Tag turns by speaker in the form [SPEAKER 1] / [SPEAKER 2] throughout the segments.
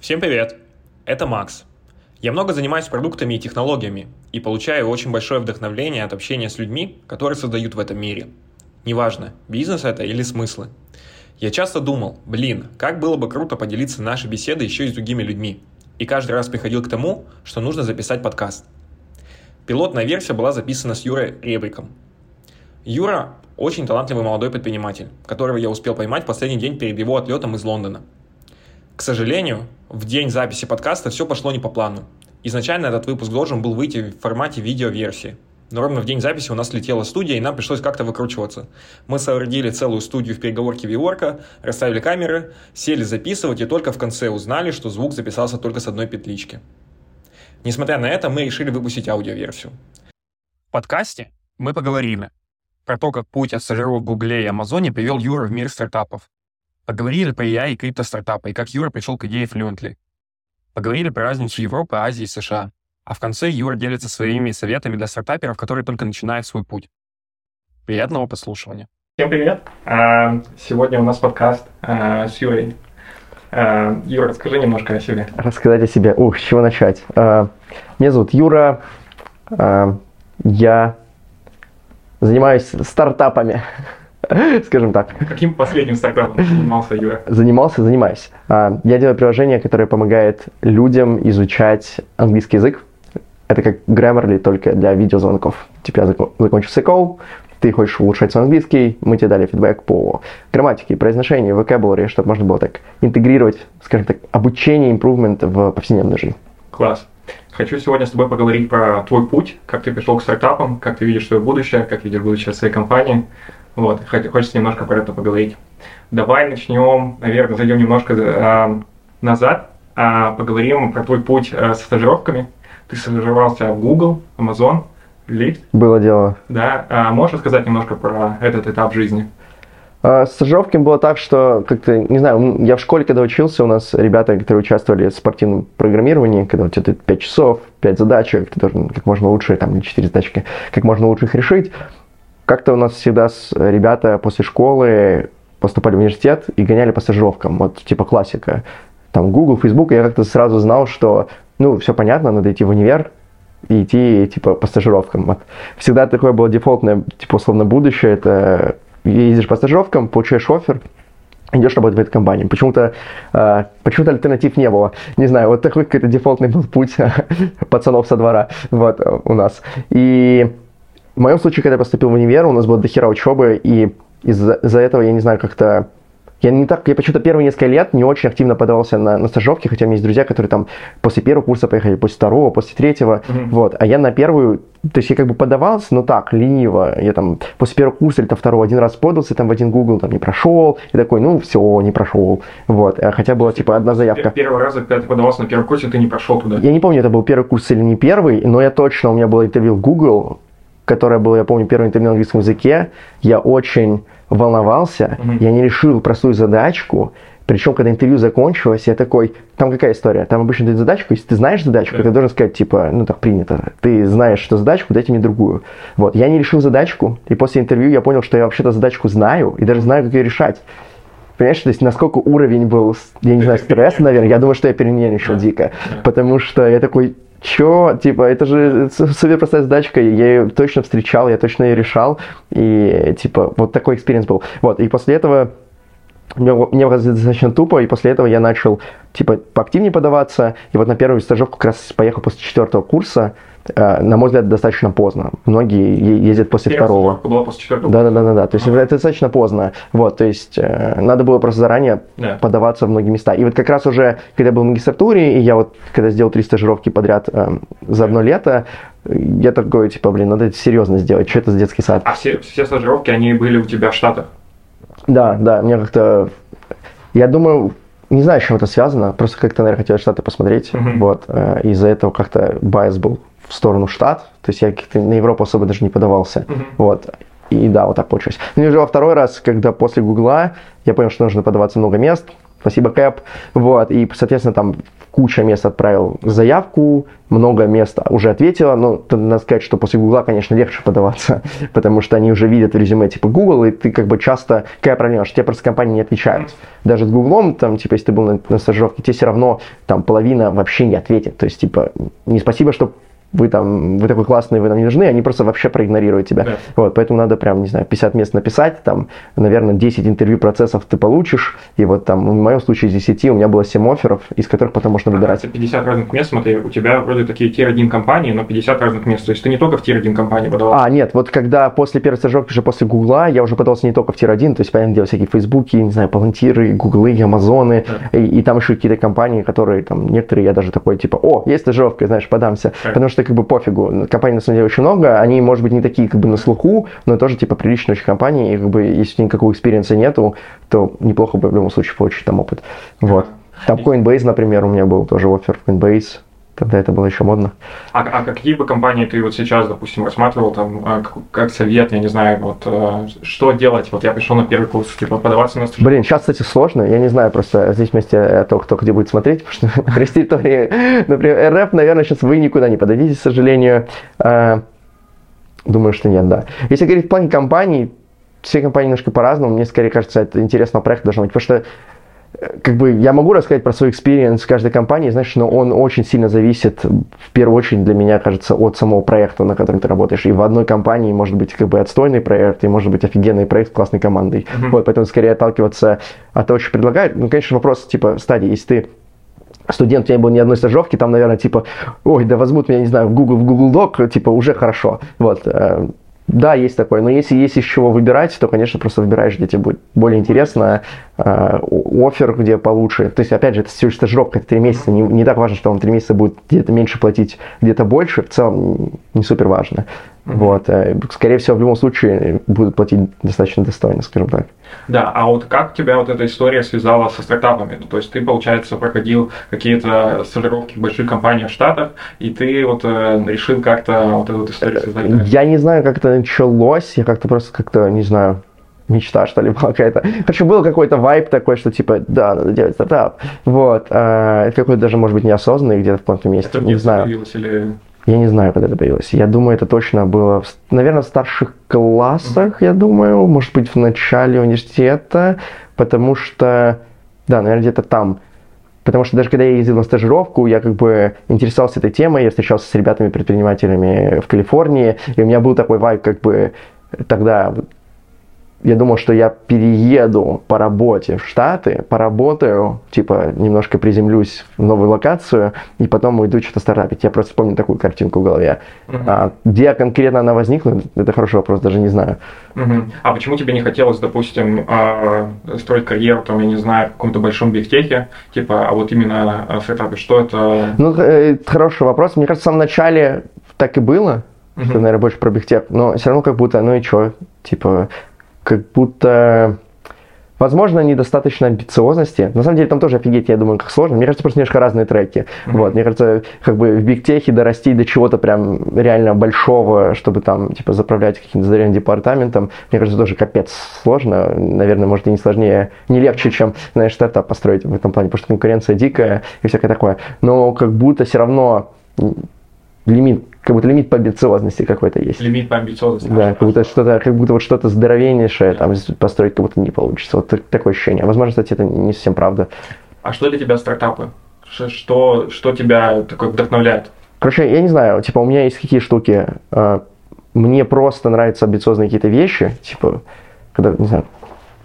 [SPEAKER 1] Всем привет! Это Макс. Я много занимаюсь продуктами и технологиями и получаю очень большое вдохновление от общения с людьми, которые создают в этом мире. Неважно, бизнес это или смыслы. Я часто думал, блин, как было бы круто поделиться нашей беседой еще и с другими людьми. И каждый раз приходил к тому, что нужно записать подкаст. Пилотная версия была записана с Юрой Ребриком. Юра очень талантливый молодой предприниматель, которого я успел поймать в последний день перед его отлетом из Лондона. К сожалению, в день записи подкаста все пошло не по плану. Изначально этот выпуск должен был выйти в формате видеоверсии. Но ровно в день записи у нас летела студия, и нам пришлось как-то выкручиваться. Мы соорудили целую студию в переговорке Виворка, расставили камеры, сели записывать, и только в конце узнали, что звук записался только с одной петлички. Несмотря на это, мы решили выпустить аудиоверсию.
[SPEAKER 2] В подкасте мы поговорили про то, как путь от стажировок в Гугле и Амазоне привел Юра в мир стартапов. Поговорили про AI и крипто-стартапы, и как Юра пришел к идее Fluently. Поговорили про разницу Европы, Азии и США. А в конце Юра делится своими советами для стартаперов, которые только начинают свой путь. Приятного послушивания.
[SPEAKER 1] Всем привет! А, сегодня у нас подкаст а, с Юрой. А, Юра, расскажи немножко о себе.
[SPEAKER 3] Рассказать о себе. Ух, с чего начать? Меня зовут Юра. Я занимаюсь стартапами, скажем так.
[SPEAKER 1] Каким последним стартапом занимался Юра?
[SPEAKER 3] Занимался, занимаюсь. А, я делаю приложение, которое помогает людям изучать английский язык. Это как Grammarly, только для видеозвонков. Типа я закончился call, ты хочешь улучшать свой английский, мы тебе дали фидбэк по грамматике, произношению, vocabulary, чтобы можно было так интегрировать, скажем так, обучение, импровмент в повседневную жизнь.
[SPEAKER 1] Класс. Хочу сегодня с тобой поговорить про твой путь, как ты пришел к стартапам, как ты видишь свое будущее, как видишь будущее своей компании. Вот, хочется немножко про это поговорить. Давай начнем, наверное, зайдем немножко э, назад, э, поговорим про твой путь э, со стажировками. Ты стажировался в Google, Amazon, Lyft.
[SPEAKER 3] Было дело.
[SPEAKER 1] Да, а можешь рассказать немножко про этот этап жизни?
[SPEAKER 3] А, с стажировками было так, что как-то, не знаю, я в школе, когда учился, у нас ребята, которые участвовали в спортивном программировании, когда у тебя 5 часов, 5 задачек, ты должен как можно лучше, там, 4 задачки, как можно лучше их решить. Как-то у нас всегда с ребята после школы поступали в университет и гоняли по стажировкам, вот типа классика. Там Google, Facebook, я как-то сразу знал, что, ну, все понятно, надо идти в универ, и идти, типа, по стажировкам. Вот. Всегда такое было дефолтное, типа, условно, будущее, это ездишь по стажировкам, получаешь офер, идешь работать в этой компании. Почему-то э, почему-то альтернатив не было. Не знаю, вот такой какой-то дефолтный был путь пацанов со двора вот, у нас. И в моем случае, когда я поступил в универ, у нас было дохера учебы, и из-за из этого, я не знаю, как-то я не так, я почему-то первые несколько лет не очень активно подавался на, на стажировки, хотя у меня есть друзья, которые там после первого курса поехали, после второго, после третьего, mm-hmm. вот. А я на первую, то есть я как бы подавался, но так, лениво. Я там после первого курса или там второго один раз подался, там в один Google там не прошел, и такой, ну все, не прошел, вот. А хотя была типа одна заявка.
[SPEAKER 1] Первый раз, когда ты подавался на первый курс, ты не прошел туда?
[SPEAKER 3] Я не помню, это был первый курс или не первый, но я точно, у меня было интервью в Google, которое было, я помню, первое интервью на английском языке. Я очень волновался, угу. я не решил простую задачку, причем, когда интервью закончилось, я такой, там какая история? Там обычно дают задачку, если ты знаешь задачку, да. ты должен сказать, типа, ну так принято, ты знаешь, что задачку, дайте мне другую. Вот, я не решил задачку, и после интервью я понял, что я вообще-то задачку знаю, и даже знаю, как ее решать. Понимаешь, то есть насколько уровень был, я не знаю, стресса, наверное, я думаю, что я перенервничал дико, потому что я такой, Чё? Типа, это же супер простая задачка, я ее точно встречал, я точно ее решал, и, типа, вот такой experience был. Вот, и после этого мне, казалось достаточно тупо, и после этого я начал, типа, поактивнее подаваться, и вот на первую стажировку как раз поехал после четвертого курса, на мой взгляд, достаточно поздно. Многие ездят после
[SPEAKER 1] Первая
[SPEAKER 3] второго.
[SPEAKER 1] была после четвертого?
[SPEAKER 3] Да, да, да, да, да. То есть ага. это достаточно поздно. Вот, то есть э, надо было просто заранее да. подаваться в многие места. И вот как раз уже, когда я был в магистратуре, и я вот, когда сделал три стажировки подряд э, за одно лето, я такой, типа, блин, надо это серьезно сделать. Что это за детский сад?
[SPEAKER 1] А все, все стажировки, они были у тебя в Штатах?
[SPEAKER 3] Да, да, мне как-то... Я думаю, не знаю, с чем это связано, просто как-то, наверное, хотел Штаты посмотреть, uh-huh. вот, э, из-за этого как-то bias был в сторону Штат, то есть я на Европу особо даже не подавался, uh-huh. вот, и да, вот так получилось. Ну и уже во второй раз, когда после Гугла я понял, что нужно подаваться много мест, спасибо, Кэп, вот, и, соответственно, там куча мест отправил заявку, много мест уже ответила, но надо сказать, что после Гугла, конечно, легче подаваться, потому что они уже видят резюме типа Google, и ты как бы часто, какая проблема, что тебе просто компании не отвечают. Даже с Гуглом, там, типа, если ты был на, на стажировке, тебе все равно там половина вообще не ответит. То есть, типа, не спасибо, что вы там, вы такой классный, вы нам не нужны, они просто вообще проигнорируют тебя. Да. Вот, поэтому надо прям, не знаю, 50 мест написать, там, наверное, 10 интервью процессов ты получишь, и вот там, в моем случае из 10 у меня было 7 офферов, из которых потом можно выбирать.
[SPEAKER 2] А, 50 разных мест, смотри, у тебя вроде такие tier-1 компании, но 50 разных мест, то есть ты не только в tier-1 компании подавался?
[SPEAKER 3] А, нет, вот когда после первой стажировки, уже после Гугла, я уже подался не только в tier-1, то есть, понятное дело, всякие Фейсбуки, не знаю, Палантиры, Гуглы, Амазоны, да. и, и там еще какие-то компании, которые, там, некоторые я даже такой, типа, о, есть стажировка, знаешь, подамся, да. потому что как бы пофигу, компаний на самом деле очень много, они, может быть, не такие как бы на слуху, но тоже типа приличные очень компании, и как бы если никакого experience а нету, то неплохо бы в любом случае получить там опыт. Вот. Там Coinbase, например, у меня был тоже офер Coinbase, Тогда это было еще модно.
[SPEAKER 2] А, а какие бы компании ты вот сейчас, допустим, рассматривал, там, как, как совет, я не знаю, вот, э, что делать? Вот я пришел на первый курс, типа, подаваться на
[SPEAKER 3] стажировку. Блин, сейчас, кстати, сложно, я не знаю, просто здесь вместе только кто где будет смотреть, потому что при территории, например, РФ, наверное, сейчас вы никуда не подадите, к сожалению. А, думаю, что нет, да. Если говорить в плане компаний, все компании немножко по-разному. Мне скорее кажется, это интересного проекта должно быть. Потому что как бы я могу рассказать про свой experience каждой компании, знаешь, но он очень сильно зависит, в первую очередь для меня, кажется, от самого проекта, на котором ты работаешь. И в одной компании может быть как бы отстойный проект, и может быть офигенный проект с классной командой. Uh-huh. Вот, поэтому скорее отталкиваться от того, что предлагают. Ну, конечно, вопрос типа стадии, если ты студент, у меня не было ни одной стажировки, там, наверное, типа, ой, да возьмут меня, не знаю, в Google, в Google Doc, типа, уже хорошо. Вот. Да, есть такое. Но если есть из чего выбирать, то, конечно, просто выбираешь, где тебе будет более интересно, э, офер, где получше. То есть, опять же, это всего лишь стажировка, это три месяца. Не, не так важно, что вам три месяца будет где-то меньше платить, где-то больше. В целом, не супер важно. Вот. Э, скорее всего, в любом случае будут платить достаточно достойно, скажем так.
[SPEAKER 2] Да, а вот как тебя вот эта история связала со стартапами? Ну, то есть ты, получается, проходил какие-то стажировки в больших компаниях в Штатах, и ты вот э, решил как-то вот эту вот историю связать?
[SPEAKER 3] Я не знаю, как это началось, я как-то просто как-то, не знаю, мечта, что ли, была какая-то. Короче, был какой-то вайп такой, что типа, да, надо делать стартап. Вот. А, какой-то даже, может быть, неосознанный где-то в каком-то месте. Это не знаю. Или... Я не знаю, когда это появилось. Я думаю, это точно было, в, наверное, в старших классах, я думаю, может быть, в начале университета, потому что, да, наверное, где-то там. Потому что даже когда я ездил на стажировку, я как бы интересовался этой темой, я встречался с ребятами-предпринимателями в Калифорнии, и у меня был такой вайб, как бы тогда я думал, что я перееду по работе в Штаты, поработаю, типа немножко приземлюсь в новую локацию, и потом уйду что-то стартапить. Я просто помню такую картинку в голове. Uh-huh. А, где конкретно она возникла, это хороший вопрос, даже не знаю.
[SPEAKER 2] Uh-huh. А почему тебе не хотелось, допустим, а, строить карьеру, там, я не знаю, в каком-то большом бигтехе, типа, а вот именно в стартапе, что это?
[SPEAKER 3] Ну, э, это хороший вопрос. Мне кажется, в самом начале так и было, uh-huh. что, наверное, больше про бигтех, но все равно как будто, ну и что, типа, как будто Возможно, недостаточно амбициозности. На самом деле, там тоже офигеть, я думаю, как сложно. Мне кажется, просто немножко разные треки. Mm-hmm. Вот, мне кажется, как бы в бигтехе дорасти до чего-то прям реально большого, чтобы там, типа, заправлять каким-то здоровым департаментом, мне кажется, тоже капец сложно. Наверное, может, и не сложнее, не легче, чем, знаешь, стартап построить в этом плане, потому что конкуренция дикая и всякое такое. Но как будто все равно лимит, как будто лимит по амбициозности какой-то есть.
[SPEAKER 2] Лимит по амбициозности.
[SPEAKER 3] Да, как будто что-то, как будто вот что-то здоровеннейшее там построить как будто не получится. Вот такое ощущение. Возможно, кстати, это не совсем правда.
[SPEAKER 2] А что для тебя стартапы? Что, что тебя такое вдохновляет?
[SPEAKER 3] Короче, я не знаю, типа у меня есть какие штуки. А, мне просто нравятся амбициозные какие-то вещи, типа, когда, не знаю,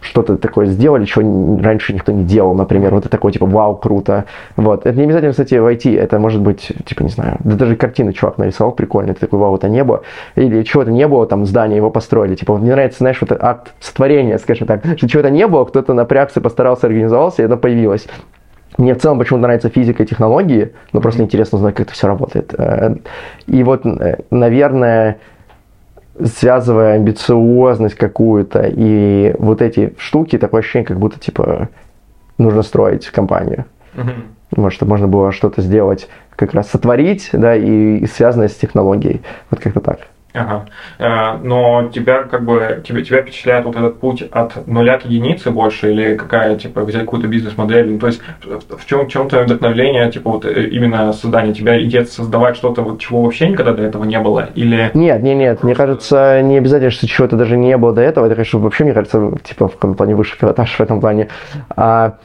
[SPEAKER 3] что-то такое сделали, чего раньше никто не делал, например, вот это такое, типа, вау, круто, вот, это не обязательно, кстати, войти, это может быть, типа, не знаю, да даже картины чувак нарисовал прикольно, это такой, вау, это небо, или чего-то не было, там, здание его построили, типа, мне нравится, знаешь, вот акт сотворения, скажем так, что чего-то не было, кто-то напрягся, постарался, организовался, и это появилось. Мне в целом почему-то нравится физика и технологии, но просто интересно узнать, как это все работает. Э, и вот, э, наверное, связывая амбициозность какую-то и вот эти штуки, такое ощущение, как будто, типа, нужно строить компанию. Uh-huh. Может, чтобы можно было что-то сделать, как раз сотворить, да, и, и связанное с технологией. Вот как-то так.
[SPEAKER 1] Ага. Э, но тебя как бы тебя, тебя впечатляет вот этот путь от нуля к единице больше или какая типа взять какую-то бизнес-модель? Ну, то есть в чем чем то вдохновление типа вот э, именно создание тебя идет создавать что-то вот чего вообще никогда до этого не было или?
[SPEAKER 3] Нет, нет, нет. Мне кажется, не обязательно, что чего-то даже не было до этого. Это, конечно, вообще мне кажется типа в каком плане высший пилотаж в этом плане. А,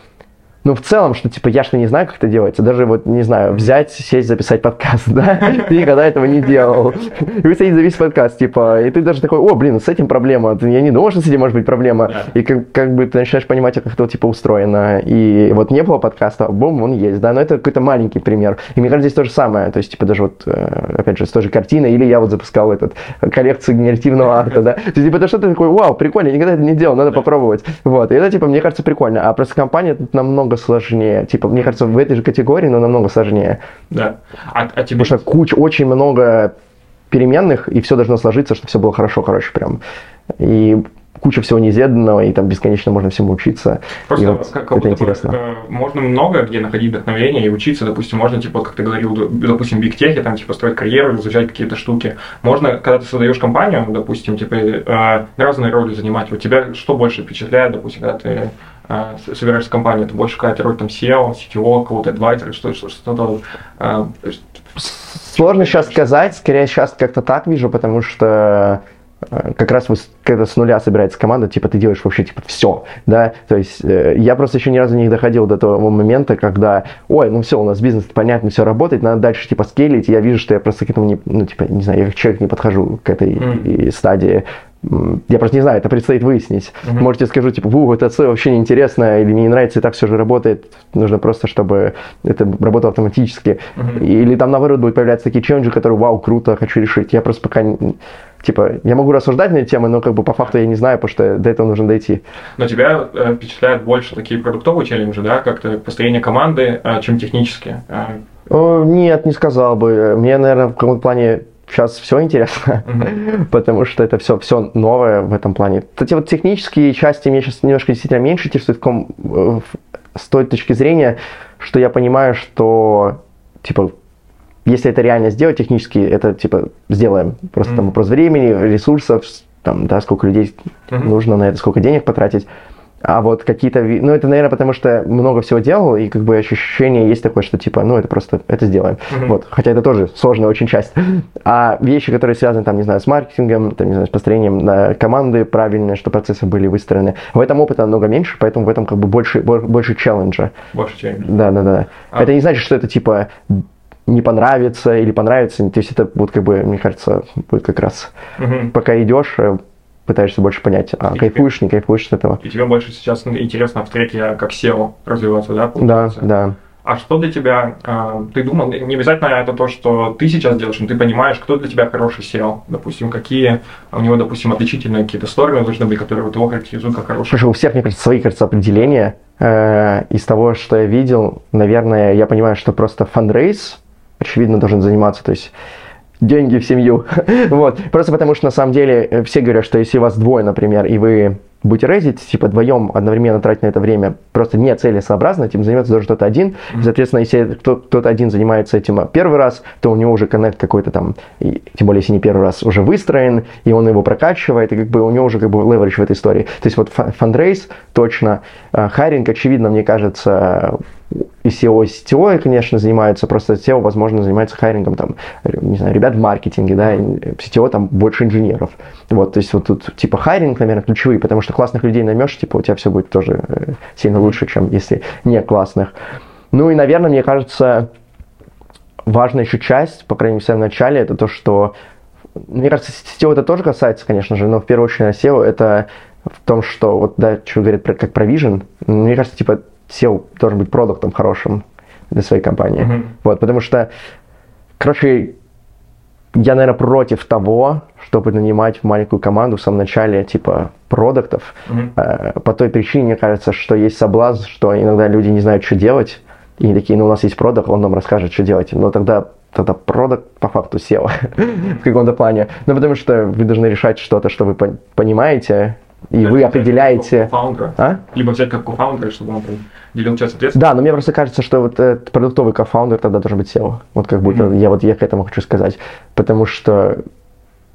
[SPEAKER 3] ну, в целом, что, типа, я что не знаю, как это делается. Даже, вот, не знаю, взять, сесть, записать подкаст, да? Ты никогда этого не делал. И вы сидите записывать подкаст, типа, и ты даже такой, о, блин, с этим проблема. Я не думал, что с этим может быть проблема. И как, как бы ты начинаешь понимать, как это, типа, устроено. И вот не было подкаста, бум, он есть, да? Но это какой-то маленький пример. И мне кажется, здесь то же самое. То есть, типа, даже вот, э, опять же, с той же картиной, или я вот запускал этот, коллекцию генеративного арта, да? То есть, типа, это что-то такое, вау, прикольно, я никогда это не делал, надо попробовать. Вот. И это, типа, мне кажется, прикольно. А просто компания тут намного намного сложнее. Типа, мне кажется, в этой же категории, но намного сложнее.
[SPEAKER 1] Да. А, а
[SPEAKER 3] тебе... Потому что куча, очень много переменных, и все должно сложиться, чтобы все было хорошо, короче, прям. И куча всего неизведанного, и там бесконечно можно всему учиться.
[SPEAKER 1] Просто
[SPEAKER 3] и
[SPEAKER 1] вот как, как это интересно. Бы, э, можно много где находить вдохновение и учиться. Допустим, можно, типа, как ты говорил, допустим, в бигтехе, там, типа, строить карьеру, изучать какие-то штуки. Можно, когда ты создаешь компанию, допустим, типа, э, разные роли занимать. Вот тебя что больше впечатляет, допустим, когда ты э, собираешься компанию, это больше какая-то роль там SEO, CTO, кого-то адвайзера, что, что, что-то... Э,
[SPEAKER 3] Сложно сейчас сказать, скорее сейчас как-то так вижу, потому что Э, как раз вы, когда с нуля собирается команда, типа ты делаешь вообще типа все, да, то есть э, я просто еще ни разу не доходил до того момента, когда, ой, ну все, у нас бизнес понятно, все работает, надо дальше типа скейлить, я вижу, что я просто к этому не, ну типа, не знаю, я как человек не подхожу к этой mm. стадии, я просто не знаю, это предстоит выяснить. Mm-hmm. Можете скажу, типа, ву, это все вообще неинтересно, или мне не нравится, и так все же работает. Нужно просто, чтобы это работало автоматически. Mm-hmm. Или там, наоборот, будут появляться такие челленджи, которые, вау, круто, хочу решить. Я просто пока типа, я могу рассуждать на эти темы, но как бы по факту я не знаю, потому что до этого нужно дойти.
[SPEAKER 1] Но тебя э, впечатляют больше такие продуктовые челленджи, да, как-то построение команды, э, чем технические? Э.
[SPEAKER 3] О, нет, не сказал бы. Мне, наверное, в каком-то плане сейчас все интересно, mm-hmm. потому что это все, все новое в этом плане. Кстати, вот технические части меня сейчас немножко действительно меньше интересуют в ком, в, с той точки зрения, что я понимаю, что типа если это реально сделать технически, это типа сделаем. Просто mm-hmm. там вопрос времени, ресурсов, там, да, сколько людей mm-hmm. нужно на это, сколько денег потратить. А вот какие-то, ну это, наверное, потому что много всего делал, и как бы ощущение есть такое, что типа, ну это просто, это сделаем. Mm-hmm. Вот, хотя это тоже сложная очень часть. А вещи, которые связаны, там, не знаю, с маркетингом, там, не знаю, с построением на команды правильные, что процессы были выстроены, в этом опыта намного меньше, поэтому в этом как бы больше, больше челленджа.
[SPEAKER 1] Больше челленджа.
[SPEAKER 3] Да, да, да. А... Это не значит, что это типа не понравится или понравится. То есть это будет, как бы, мне кажется, будет как раз, угу. пока идешь, э, пытаешься больше понять, а и кайфуешь, тебе, не кайфуешь с этого.
[SPEAKER 1] И тебе больше сейчас интересно в треке как SEO развиваться, да?
[SPEAKER 3] Получается? Да, да.
[SPEAKER 1] А что для тебя, э, ты думал, не обязательно это то, что ты сейчас делаешь, но ты понимаешь, кто для тебя хороший SEO, допустим, какие у него, допустим, отличительные какие-то стороны должны быть, которые вот его характеризуют как хороший.
[SPEAKER 3] Слушай, у всех, мне кажется, свои, кажется, определения. Э, из того, что я видел, наверное, я понимаю, что просто фандрейс, очевидно, должен заниматься, то есть деньги в семью. вот. Просто потому что на самом деле э, все говорят, что если у вас двое, например, и вы будете рейзить, типа вдвоем одновременно тратить на это время, просто не целесообразно, этим занимается даже кто-то один. Mm-hmm. Соответственно, если кто-то один занимается этим первый раз, то у него уже коннект какой-то там, и, тем более, если не первый раз, уже выстроен, и он его прокачивает, и как бы у него уже как бы леверидж в этой истории. То есть вот fundraise точно, э, hiring, очевидно, мне кажется, и CEO, CTO, конечно, занимаются, просто CEO, возможно, занимается hiring ом, там, не знаю, ребят в маркетинге, да, CTO там больше инженеров. Вот, то есть вот тут типа hiring, наверное, ключевые, потому что классных людей наймешь, типа у тебя все будет тоже э, сильно лучше, чем если не классных. Ну и, наверное, мне кажется, важная еще часть, по крайней мере, в самом начале, это то, что, мне кажется, SEO это тоже касается, конечно же, но в первую очередь SEO это в том, что, вот, да, что говорит про, как про Vision, мне кажется, типа, SEO должен быть продуктом хорошим для своей компании. Mm-hmm. Вот, потому что, короче, я, наверное, против того, чтобы нанимать маленькую команду в самом начале, типа, продуктов. Mm-hmm. По той причине, мне кажется, что есть соблазн, что иногда люди не знают, что делать, и они такие, ну, у нас есть продукт, он нам расскажет, что делать. Но тогда тогда продукт по факту сел в каком-то плане. Ну, потому что вы должны решать что-то, что вы понимаете, и вы определяете...
[SPEAKER 1] А? Либо взять как кофаундера, чтобы он делил часть ответственности.
[SPEAKER 3] Да, но мне просто кажется, что вот этот продуктовый кофаундер тогда должен быть SEO. Вот как будто mm-hmm. я вот я к этому хочу сказать. Потому что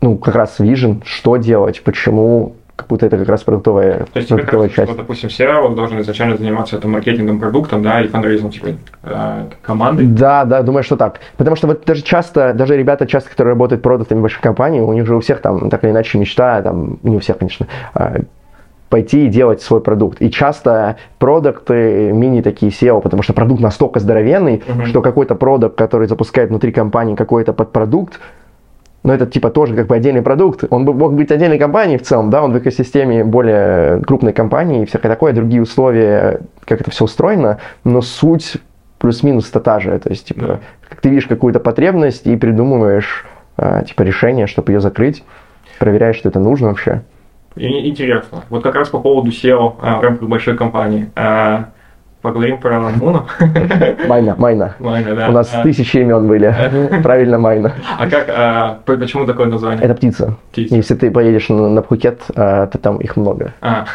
[SPEAKER 3] ну, как раз вижен, что делать, почему, как будто это как раз продуктовая,
[SPEAKER 2] То есть тебе
[SPEAKER 3] продуктовая
[SPEAKER 2] кажется,
[SPEAKER 3] часть.
[SPEAKER 2] что, допустим, SEO должен изначально заниматься это маркетингом продуктом, да, и фандрейзом, типа, э, командой.
[SPEAKER 3] Да, да, думаю, что так. Потому что вот даже часто, даже ребята часто, которые работают продуктами больших компаний, у них же у всех там так или иначе мечта, там, не у всех, конечно, а, пойти и делать свой продукт. И часто продукты мини такие SEO, потому что продукт настолько здоровенный,
[SPEAKER 2] Мгм.
[SPEAKER 3] что какой-то продукт, который запускает внутри компании какой-то подпродукт, но это типа тоже как бы отдельный продукт. Он бы мог быть отдельной компанией в целом, да, он в экосистеме более крупной компании и всякое такое, другие условия, как это все устроено, но суть плюс-минус это та же. То есть, типа,
[SPEAKER 2] Да.
[SPEAKER 3] как ты видишь какую-то потребность и придумываешь, а, типа, решение, чтобы ее закрыть, проверяешь, что это нужно вообще.
[SPEAKER 2] И- интересно. Вот как раз по поводу CEO э, в рамках большой компании. Э, поговорим про Муну.
[SPEAKER 3] Майна, майна.
[SPEAKER 2] Ладно, да.
[SPEAKER 3] У нас
[SPEAKER 2] А,
[SPEAKER 3] тысячи имен были. Правильно, майна.
[SPEAKER 2] А как, э, по- почему такое название?
[SPEAKER 3] Это птица.
[SPEAKER 2] Птица.
[SPEAKER 3] Если ты поедешь на, на Пхукет, а, то там их много.
[SPEAKER 2] А,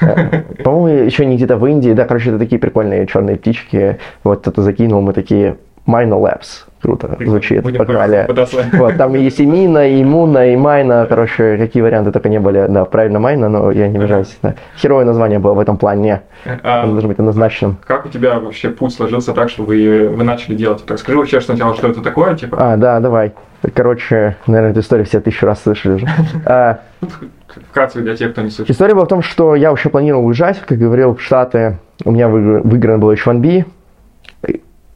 [SPEAKER 3] По-моему, еще не где-то в Индии. Да, короче, это такие прикольные черные птички. Вот кто-то закинул, мы такие Майна Labs. Круто звучит,
[SPEAKER 2] Будем
[SPEAKER 3] погнали. Вот, там и есть и Муна, и Майна. Короче, какие варианты только не были. Да, правильно Майна, но я не обижаюсь. Да. Херовое название было в этом плане.
[SPEAKER 2] А,
[SPEAKER 3] Оно должно быть однозначным.
[SPEAKER 2] Как у тебя вообще путь сложился так, что вы, вы начали делать это? Расскажи вообще сначала, что это такое, типа.
[SPEAKER 3] А, да, давай. Короче, наверное, эту историю все тысячу раз слышали уже. А,
[SPEAKER 2] Вкратце для тех, кто не слышит.
[SPEAKER 3] История была в том, что я вообще планировал уезжать, как говорил, в Штаты. У меня выигр- выигран был H1B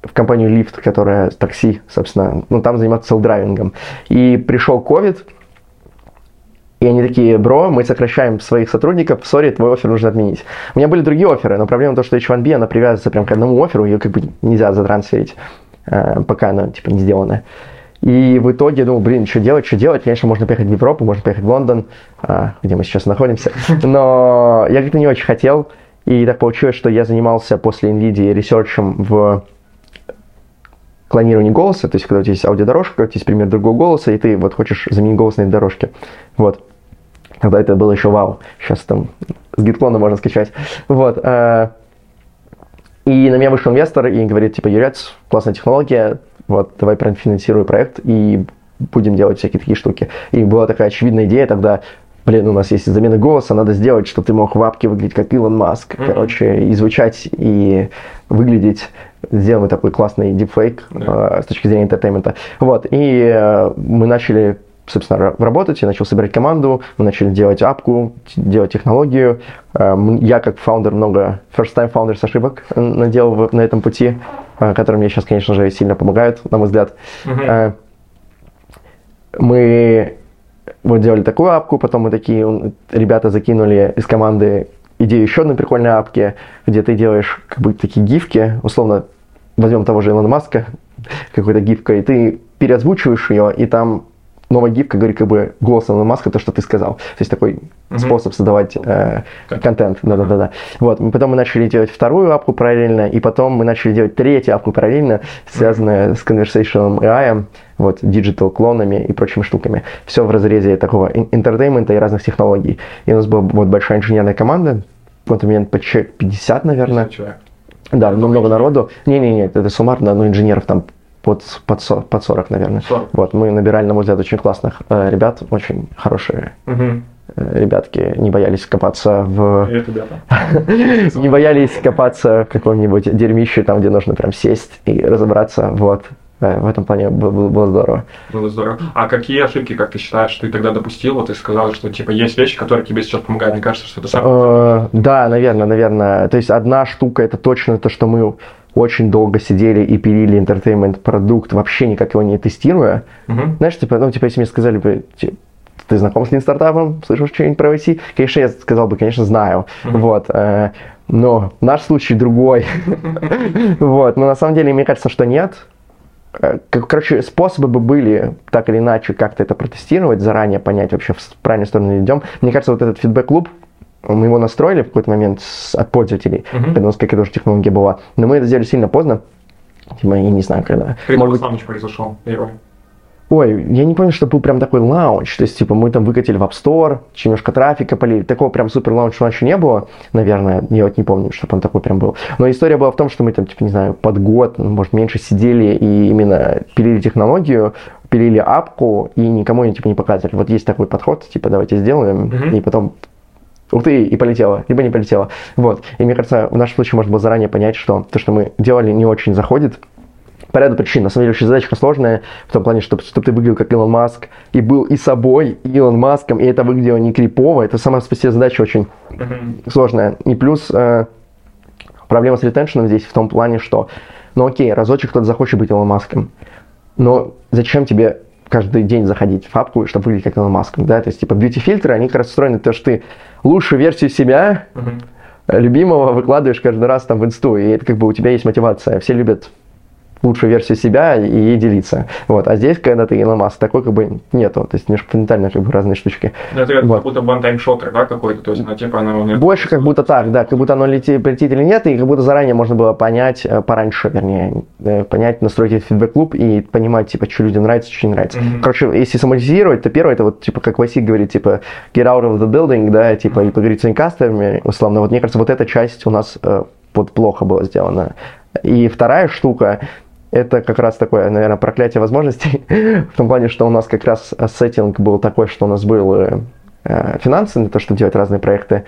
[SPEAKER 3] в компанию Lyft, которая такси, собственно, ну, там заниматься селдрайвингом. И пришел COVID, и они такие, бро, мы сокращаем своих сотрудников, сори, твой офер нужно отменить. У меня были другие оферы, но проблема в том, что H1B, она привязывается прям к одному оферу, ее как бы нельзя затрансферить, э, пока она, типа, не сделана. И в итоге я думал, блин, что делать, что делать? Конечно, можно поехать в Европу, можно поехать в Лондон, а, где мы сейчас находимся. Но я как-то не очень хотел. И так получилось, что я занимался после NVIDIA ресерчем в клонировании голоса. То есть, когда у тебя есть аудиодорожка, у тебя есть пример другого голоса, и ты вот хочешь заменить голос на этой дорожке. Вот. Тогда это было еще вау. Сейчас там с гитклона можно скачать. Вот. э, И на меня вышел инвестор и говорит, типа, Юрец, классная технология, вот, давай профинансируй проект и будем делать всякие такие штуки. И была такая очевидная идея тогда, блин, у нас есть замена голоса, надо сделать, чтобы ты мог в апке выглядеть как Илон Маск,
[SPEAKER 2] Мгм.
[SPEAKER 3] короче, и звучать, и выглядеть. Сделаем такой классный дипфейк
[SPEAKER 2] Да.
[SPEAKER 3] э, с точки зрения entertainment а. Вот, и э, мы начали собственно, ра- работать, я начал собирать команду, мы начали делать апку, делать технологию. Э, Я как founder много first-time founders ошибок э, наделал на этом пути, э, которые мне сейчас, конечно же, сильно помогают, на мой взгляд. Э, Мы вот делали такую апку, потом мы такие, ребята закинули из команды идею еще одной прикольной апки, где ты делаешь как бы такие гифки, условно, возьмем того же Илона Маска, какой-то гифка, и ты переозвучиваешь ее, и там новая гифка говорит как бы голосом Илона Маска то, что ты сказал. То есть такой
[SPEAKER 2] Мгм.
[SPEAKER 3] способ создавать э, контент. Да-да-да. Вот. Потом мы начали делать вторую апку параллельно, и потом мы начали делать третью апку параллельно, связанную с conversational AI, вот, digital клонами и прочими штуками. Все в разрезе такого ин- entertainment а и разных технологий. И у нас была вот большая инженерная команда, в какой-то момент по человек 50, наверное.
[SPEAKER 2] 50 человек.
[SPEAKER 3] Да, ну, много народу. Не-не-не, это суммарно, ну, инженеров там под, под, со- под 40, наверное.
[SPEAKER 2] 40.
[SPEAKER 3] Вот, мы набирали, на мой взгляд, очень классных э, ребят, очень хорошие э, ребятки, не боялись копаться в... Не боялись копаться в каком-нибудь дерьмище, там, где нужно прям сесть и разобраться, вот. В этом плане было, было- было здорово.
[SPEAKER 2] Было здорово. А какие ошибки, как ты считаешь, ты тогда допустил? Вот ты сказал, что типа есть вещи, которые тебе сейчас помогают. Мне кажется, что это самое.
[SPEAKER 3] Э, Да, наверное, наверное. То есть одна штука это точно то, что мы очень долго сидели и пилили entertainment продукт, вообще никак его не тестируя.
[SPEAKER 2] Мгм.
[SPEAKER 3] Знаешь, типа, ну, типа, если мне сказали бы, ти- ты знаком с лин стартапом, слышал что-нибудь про IT? Конечно, я сказал бы, конечно, знаю.
[SPEAKER 2] Мгм.
[SPEAKER 3] Вот. э, Но наш случай другой. Вот. Но на самом деле, мне кажется, что нет. Э, как- Короче, способы бы были так или иначе как-то это протестировать, заранее понять вообще в правильную сторону идем. Мне кажется, вот этот фидбэк-клуб, мы его настроили в какой-то момент с- от пользователей,
[SPEAKER 2] Мгм.
[SPEAKER 3] когда у нас какая-то уже технология была. Но мы это сделали сильно поздно. Типа, я не знаю, когда.
[SPEAKER 2] Когда
[SPEAKER 3] Может быть,
[SPEAKER 2] произошел.
[SPEAKER 3] Ой, я не помню, что был прям такой лаунч. То есть, типа, мы там выкатили в App Store, немножко трафика полили. Такого прям супер лаунча еще не было, наверное. Я вот не помню, чтобы он такой прям был. Но история была в том, что мы там, типа, не знаю, под год, ну, может, меньше сидели и именно пилили технологию, пилили апку и никому типа, не показывали. Вот есть такой подход, типа, давайте сделаем,
[SPEAKER 1] Мгм.
[SPEAKER 3] и потом ух ты, и полетело, либо не полетело. Вот. И мне кажется, в нашем случае можно было заранее понять, что то, что мы делали, не очень заходит. По ряду причин. На самом деле, очень задачка сложная, в том плане, чтобы, ты выглядел как Илон Маск, и был и собой, и Илон Маском, и это выглядело не крипово. Это сама по себе задача очень
[SPEAKER 1] Мгм.
[SPEAKER 3] сложная. И плюс э, проблема с ретеншеном здесь в том плане, что, ну окей, разочек кто-то захочет быть Илон Маском, но зачем тебе каждый день заходить в фабку, чтобы выглядеть как Илон Маск, да, то есть, типа, бьюти-фильтры, они как раз устроены, то, что ты лучшую версию себя, э, любимого, выкладываешь каждый раз там в инсту, и это как бы у тебя есть мотивация, все любят лучшую версию себя и делиться. Вот. А здесь, когда ты Илон Маск, такой как бы нету. То есть немножко фундаментально как бы разные штучки.
[SPEAKER 1] Ну, Это как
[SPEAKER 3] Вот.
[SPEAKER 1] будто one-time шотер, да, какой-то, то есть, она типа, она...
[SPEAKER 3] Больше как будто так, да, как будто оно летит, полетит или нет, и как будто заранее можно было понять, э, пораньше, вернее, э, понять, настроить этот фидбэк-клуб и понимать, типа, что людям нравится, что не нравится.
[SPEAKER 1] Мгм.
[SPEAKER 3] Короче, если самолизировать, то первое, это вот, типа, как Васик говорит, типа, get out of the building, да, типа, и поговорить с своими кастерами, условно. Вот мне кажется, вот эта часть у нас э, вот плохо была сделана. И вторая штука, это как раз такое, наверное, проклятие возможностей, в том плане, что у нас как раз сеттинг был такой, что у нас был э, э, финансы на то, чтобы делать разные проекты,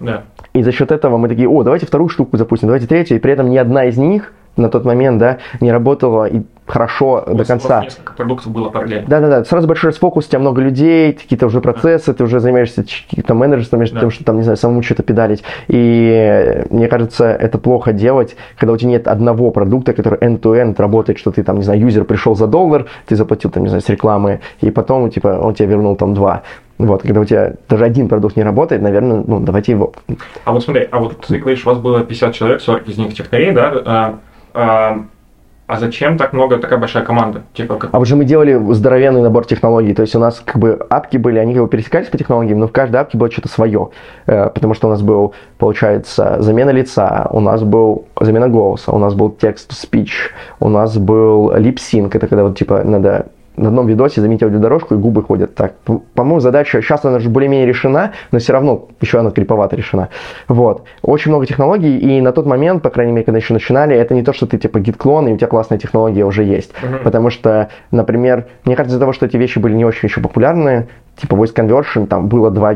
[SPEAKER 1] Да.
[SPEAKER 3] и за счет этого мы такие, о, давайте вторую штуку запустим, давайте третью, и при этом ни одна из них на тот момент, да, не работала и хорошо
[SPEAKER 1] У
[SPEAKER 3] до конца.
[SPEAKER 1] Несколько продуктов было параллельно.
[SPEAKER 3] Да-да-да, сразу большой расфокус, у тебя много людей, какие-то уже процессы, ты уже занимаешься каким-то менеджерством, между
[SPEAKER 1] Да.
[SPEAKER 3] тем, что там, не знаю, самому что-то педалить. И мне кажется, это плохо делать, когда у тебя нет одного продукта, который end-to-end работает, что ты там, не знаю, юзер пришел за доллар, ты заплатил там, не знаю, с рекламы, и потом, типа, он тебе вернул там два. Вот, когда у тебя даже один продукт не работает, наверное, ну, давайте его
[SPEAKER 1] А вот смотри, а вот ты говоришь, у вас было 50 человек, 40 из них технарей, да? А, а, зачем так много, такая большая команда? Типа, как...
[SPEAKER 3] А вот же мы делали здоровенный набор технологий, то есть у нас как бы апки были, они как бы пересекались по технологиям, но в каждой апке было что-то свое, Э, потому что у нас был, получается, замена лица, у нас был замена голоса, у нас был текст-спич, у нас был липсинг, это когда вот типа надо на одном видосе заметить аудиодорожку, и губы ходят так. По-моему, задача, сейчас она же более-менее решена, но все равно еще она криповато решена. Вот. Очень много технологий, и на тот момент, по крайней мере, когда еще начинали, это не то, что ты типа гид-клон, и у тебя классная технология уже есть.
[SPEAKER 1] Мгм.
[SPEAKER 3] Потому что, например, мне кажется, из-за того, что эти вещи были не очень еще популярны, типа voice conversion, там было два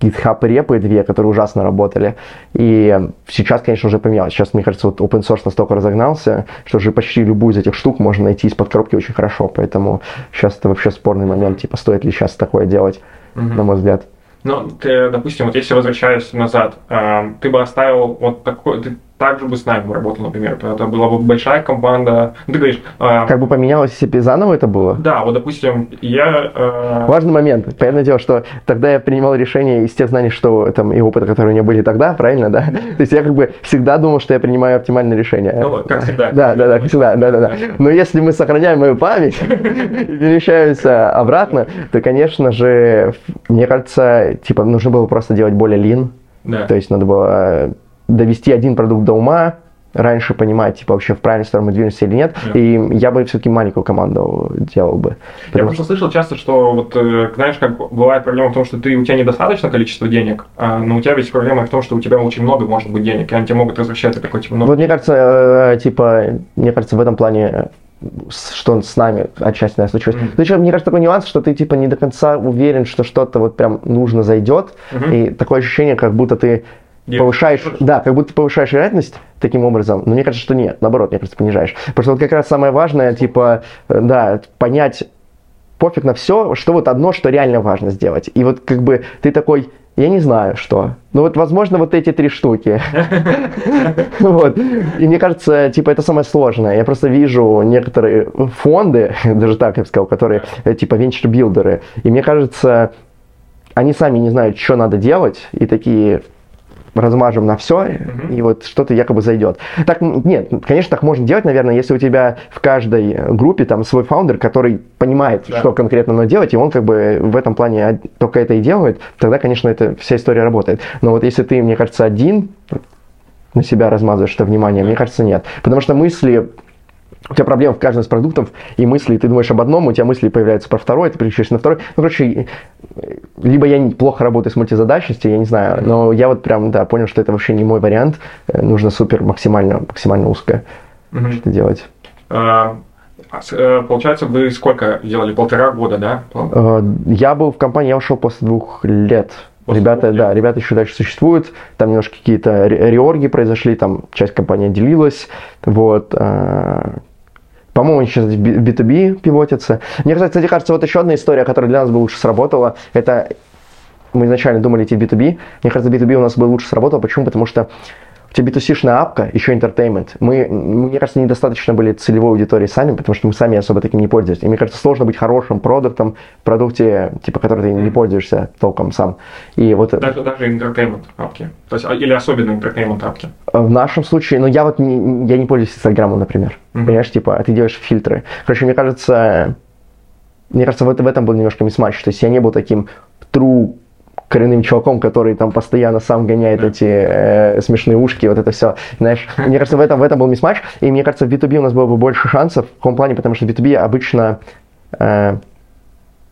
[SPEAKER 3] GitHub репы, две, которые ужасно работали. И сейчас, конечно, уже поменялось. Сейчас, мне кажется, вот open source настолько разогнался, что уже почти любую из этих штук можно найти из-под коробки очень хорошо. Поэтому сейчас это вообще спорный момент, типа, стоит ли сейчас такое делать,
[SPEAKER 1] Мгм.
[SPEAKER 3] на мой взгляд.
[SPEAKER 1] Ну, ты, допустим, вот если возвращаюсь назад, а, ты бы оставил вот такой, ты так же бы с нами работал, например, то это была бы большая команда. Ну, Ты говоришь, а,
[SPEAKER 3] Как бы поменялось, бы заново это было?
[SPEAKER 1] да, вот, допустим, я... а,
[SPEAKER 3] Важный момент. Понятное дело, что тогда я принимал решение из тех знаний, что там и опыта, которые у меня были тогда, правильно, да? То есть я как бы всегда думал, что я принимаю оптимальное решение.
[SPEAKER 1] Ну, как всегда.
[SPEAKER 3] Да, да, да, как всегда, да, да, да. Но если мы сохраняем мою память и перемещаемся обратно, то, конечно же, мне кажется, типа, нужно было просто делать более lean.
[SPEAKER 1] да.
[SPEAKER 3] То есть надо было э, довести один продукт до ума, раньше понимать, типа, вообще в правильную сторону мы движемся или нет.
[SPEAKER 1] Да.
[SPEAKER 3] И я бы все-таки маленькую команду делал бы.
[SPEAKER 1] Я
[SPEAKER 3] Потому
[SPEAKER 1] просто слышал часто, что вот, э, знаешь, как бывает проблема в том, что ты, у тебя недостаточно количество денег, а, но у тебя ведь проблема в том, что у тебя очень много может быть денег, и они тебе могут возвращать и такой, типа, ну,
[SPEAKER 3] Вот мне кажется, э, типа, мне кажется, в этом плане, что с нами отчасти наверное, случилось.
[SPEAKER 1] Мгм.
[SPEAKER 3] Ну, еще, мне кажется, такой нюанс, что ты, типа, не до конца уверен, что что-то вот прям нужно зайдет,
[SPEAKER 1] Мгм.
[SPEAKER 3] и такое ощущение, как будто ты
[SPEAKER 1] Делаешь.
[SPEAKER 3] повышаешь, да, как будто ты повышаешь вероятность таким образом, но мне кажется, что нет, наоборот, мне кажется, понижаешь. Потому что вот как раз самое важное, типа, э, да, понять, пофиг на все, что вот одно, что реально важно сделать. И вот как бы ты такой, я не знаю, что. Ну вот, возможно, вот эти три штуки. Вот. И мне кажется, типа, это самое сложное. Я просто вижу некоторые фонды, даже так я бы сказал, которые э, типа венчур-билдеры. И мне кажется, они сами не знают, что надо делать, и такие размажем на все,
[SPEAKER 1] Мгм.
[SPEAKER 3] и вот что-то якобы зайдет. Так, нет, конечно, так можно делать, наверное, если у тебя в каждой э, группе там свой фаундер, который понимает,
[SPEAKER 1] Да.
[SPEAKER 3] что конкретно надо делать, и он как бы в этом плане од- только это и делает, тогда, конечно, эта вся история работает. Но вот если ты, мне кажется, один на себя размазываешь это внимание, мне кажется, нет. Потому что мысли у тебя проблема в каждом из продуктов, и мысли, ты думаешь об одном, у тебя мысли появляются про второй, ты переключаешься на второй. Ну, короче, э, либо я плохо работаю с мультизадачностью, я не знаю, но я вот прям, да, понял, что это вообще не мой вариант, Э, нужно супер максимально, максимально узкое
[SPEAKER 1] Мгм.
[SPEAKER 3] что делать.
[SPEAKER 1] Э, получается, вы сколько делали? Полтора года, да?
[SPEAKER 3] Я был в компании, я ушел после двух лет. Ребята, да, ребята еще дальше существуют. Там немножко какие-то реорги произошли, там часть компании отделилась. Вот. Э, по-моему, сейчас B2B пивотится. Мне, кстати, кажется, вот еще одна история, которая для нас бы лучше сработала, это мы изначально думали идти в B2B. Мне кажется, B2B у нас бы лучше сработало. Почему? Потому что у тебя B2C-шная апка, еще entertainment. Мы, мне кажется, недостаточно были целевой аудитории сами, потому что мы сами особо таким не пользуемся. И мне кажется, сложно быть хорошим продуктом в продукте, типа, который ты не пользуешься толком сам. И вот...
[SPEAKER 1] Даже, даже entertainment апки? То есть, а, или особенно entertainment апки?
[SPEAKER 3] В нашем случае, ну, я вот не, я не пользуюсь Инстаграмом, например. Mm-hmm. Понимаешь, типа, а ты делаешь фильтры. Короче, мне кажется, мне кажется, вот в этом был немножко мисс-матч. То есть я не был таким true коренным чуваком, который там постоянно сам гоняет эти э, смешные ушки, вот это все. Знаешь, мне кажется, в этом, в этом был мисс-матч, и мне кажется, в B2B у нас было бы больше шансов в каком плане, потому что в B2B обычно э,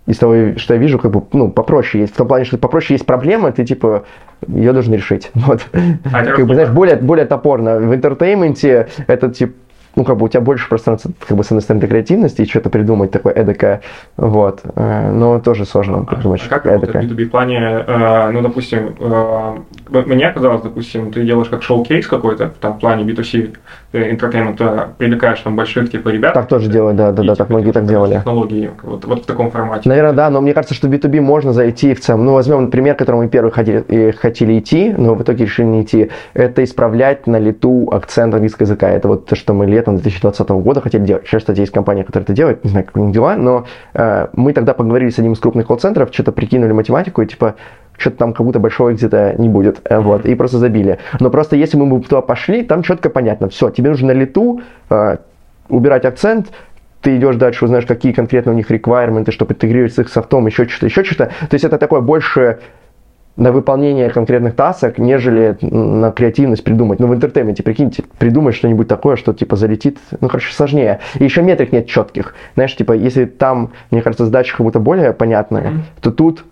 [SPEAKER 3] из того, что я вижу, как бы, ну, попроще есть. В том плане, что попроще есть проблема, ты, типа, ее должен решить. Вот. А как бы, знаешь, более, более топорно. В entertainment е это, типа, ну, как бы у тебя больше пространства, как бы, с одной стороны, для креативности и что-то придумать такое эдакое, вот, э, но тоже сложно придумать
[SPEAKER 1] а как эдакое. B2B в плане, э, ну, допустим, э, мне казалось, допустим, ты делаешь как showcase какой-то, там, в плане B2C entertainment, привлекаешь там больших, типа, ребят.
[SPEAKER 3] Так тоже делают, да, да, да, так многие так делали.
[SPEAKER 1] Технологии, вот, вот в таком формате.
[SPEAKER 3] Наверное, да, но мне кажется, что в B2B можно зайти в целом, ну, возьмем пример, который мы первый хотели, хотели идти, но в итоге решили не идти, это исправлять на лету акцент английского языка, это вот то, что мы летом 2020 года хотели делать. Сейчас, кстати, есть компания, которая это делает, не знаю, как у них дела, но э, мы тогда поговорили с одним из крупных колл-центров, что-то прикинули математику, и типа, что-то там как будто большого экзита не будет, э, вот, и просто забили. Но просто если мы бы туда пошли, там четко понятно, все, тебе нужно на лету э, убирать акцент, ты идешь дальше, узнаешь, какие конкретно у них requirements, чтобы интегрировать с их софтом, еще что-то, еще что-то. То есть это такое больше на выполнение конкретных тасок, нежели на креативность придумать. Ну, в entertainment е, прикиньте, придумать что-нибудь такое, что, типа, залетит, ну, короче, сложнее. И еще метрик нет четких. Знаешь, типа, если там, мне кажется, задача как будто более понятная, mm-hmm. то тут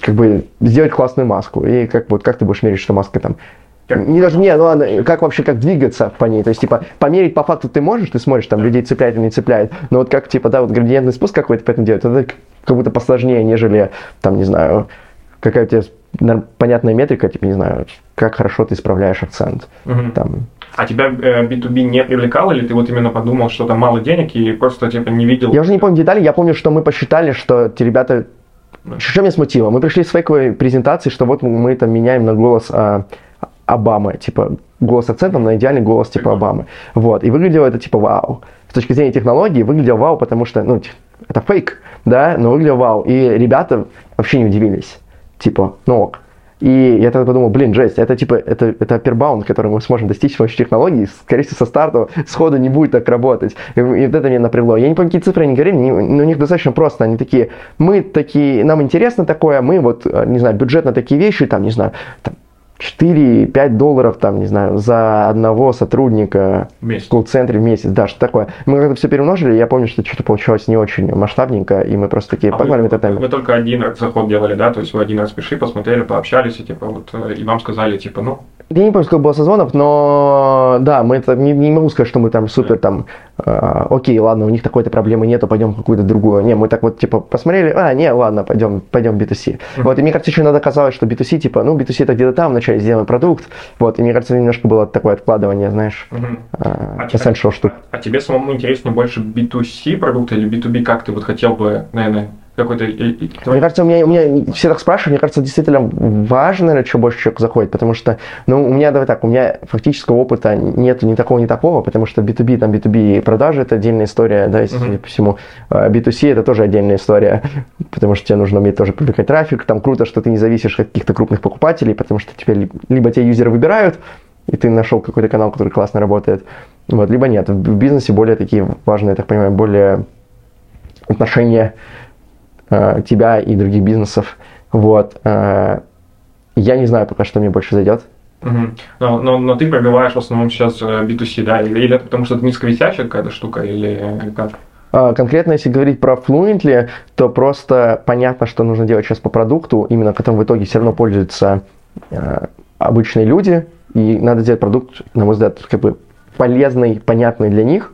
[SPEAKER 3] как бы сделать классную маску. И как, вот, как ты будешь мерить, что маска там не даже не, ну ладно, как вообще как двигаться по ней, то есть типа померить по факту ты можешь, ты смотришь там людей цепляет или не цепляет, но вот как типа да вот градиентный спуск какой-то поэтому делать, это как будто посложнее, нежели там не знаю какая у тебя понятная метрика, типа, не знаю, как хорошо ты исправляешь акцент. Угу. Там.
[SPEAKER 1] А тебя э, B2B не привлекал, или ты вот именно подумал, что там мало денег и просто типа не видел?
[SPEAKER 3] Я уже не помню детали, я помню, что мы посчитали, что те ребята... Что меня смутило? Мы пришли с фейковой презентацией, что вот мы там меняем на голос а, Обамы, типа голос акцентом на идеальный голос типа. Обамы. Вот, и выглядело это типа вау. С точки зрения технологии выглядело вау, потому что, ну, это фейк, да, но выглядело вау. И ребята вообще не удивились типа, ну ок. И я тогда подумал, блин, жесть, это типа, это, это аппербаунд, который мы сможем достичь с помощью технологий, скорее всего, со старта сходу не будет так работать. И, и вот это меня напрягло. Я не помню, какие цифры они говорили, но у них достаточно просто. Они такие, мы такие, нам интересно такое, мы вот, не знаю, бюджет на такие вещи, там, не знаю, там, 4-5 долларов, там, не знаю, за одного сотрудника в колл-центре в месяц, да, что такое. Мы когда все перемножили, я помню, что что-то получалось не очень масштабненько, и мы просто такие, а погнали
[SPEAKER 1] вы, вы только один заход делали, да? То есть вы один раз пришли, посмотрели, пообщались, и типа вот, э, и вам сказали, типа, ну,
[SPEAKER 3] я не помню, сколько было созвонов, но да, мы это не, не могу сказать, что мы там супер там, э, окей, ладно, у них такой-то проблемы нету, пойдем какую-то другую. Не, мы так вот типа посмотрели, а, не, ладно, пойдем, пойдем B2C. Mm-hmm. Вот, и мне кажется, еще надо казалось, что B2C, типа, ну, B2C это где-то там, вначале сделаем продукт. Вот, и мне кажется, немножко было такое откладывание, знаешь, mm-hmm. э,
[SPEAKER 1] а essential тебе, штук. А, а тебе самому интереснее больше B2C продукт или B2B, как ты вот хотел бы, наверное, какой-то...
[SPEAKER 3] Мне кажется, у меня, у меня все так спрашивают, мне кажется, действительно важно, наверное, что больше человек заходит, потому что, ну, у меня, давай так, у меня фактического опыта нет ни такого, ни такого, потому что B2B, там, B2B продажи – это отдельная история, да, если uh-huh. по всему. B2C – это тоже отдельная история, потому что тебе нужно уметь тоже привлекать трафик, там круто, что ты не зависишь от каких-то крупных покупателей, потому что тебе либо те юзеры выбирают, и ты нашел какой-то канал, который классно работает, вот, либо нет. В бизнесе более такие важные, я так понимаю, более отношения Э, тебя и других бизнесов. Вот. Э, я не знаю пока, что мне больше зайдет.
[SPEAKER 1] Угу. Но, но, но ты пробиваешь в основном сейчас B2C, э, да? Или, или это потому что это низковисящая какая-то штука, или, или как?
[SPEAKER 3] А, конкретно, если говорить про Fluently, то просто понятно, что нужно делать сейчас по продукту, именно которым в итоге все равно пользуются обычные люди, и надо сделать продукт, на мой взгляд, как бы полезный, понятный для них,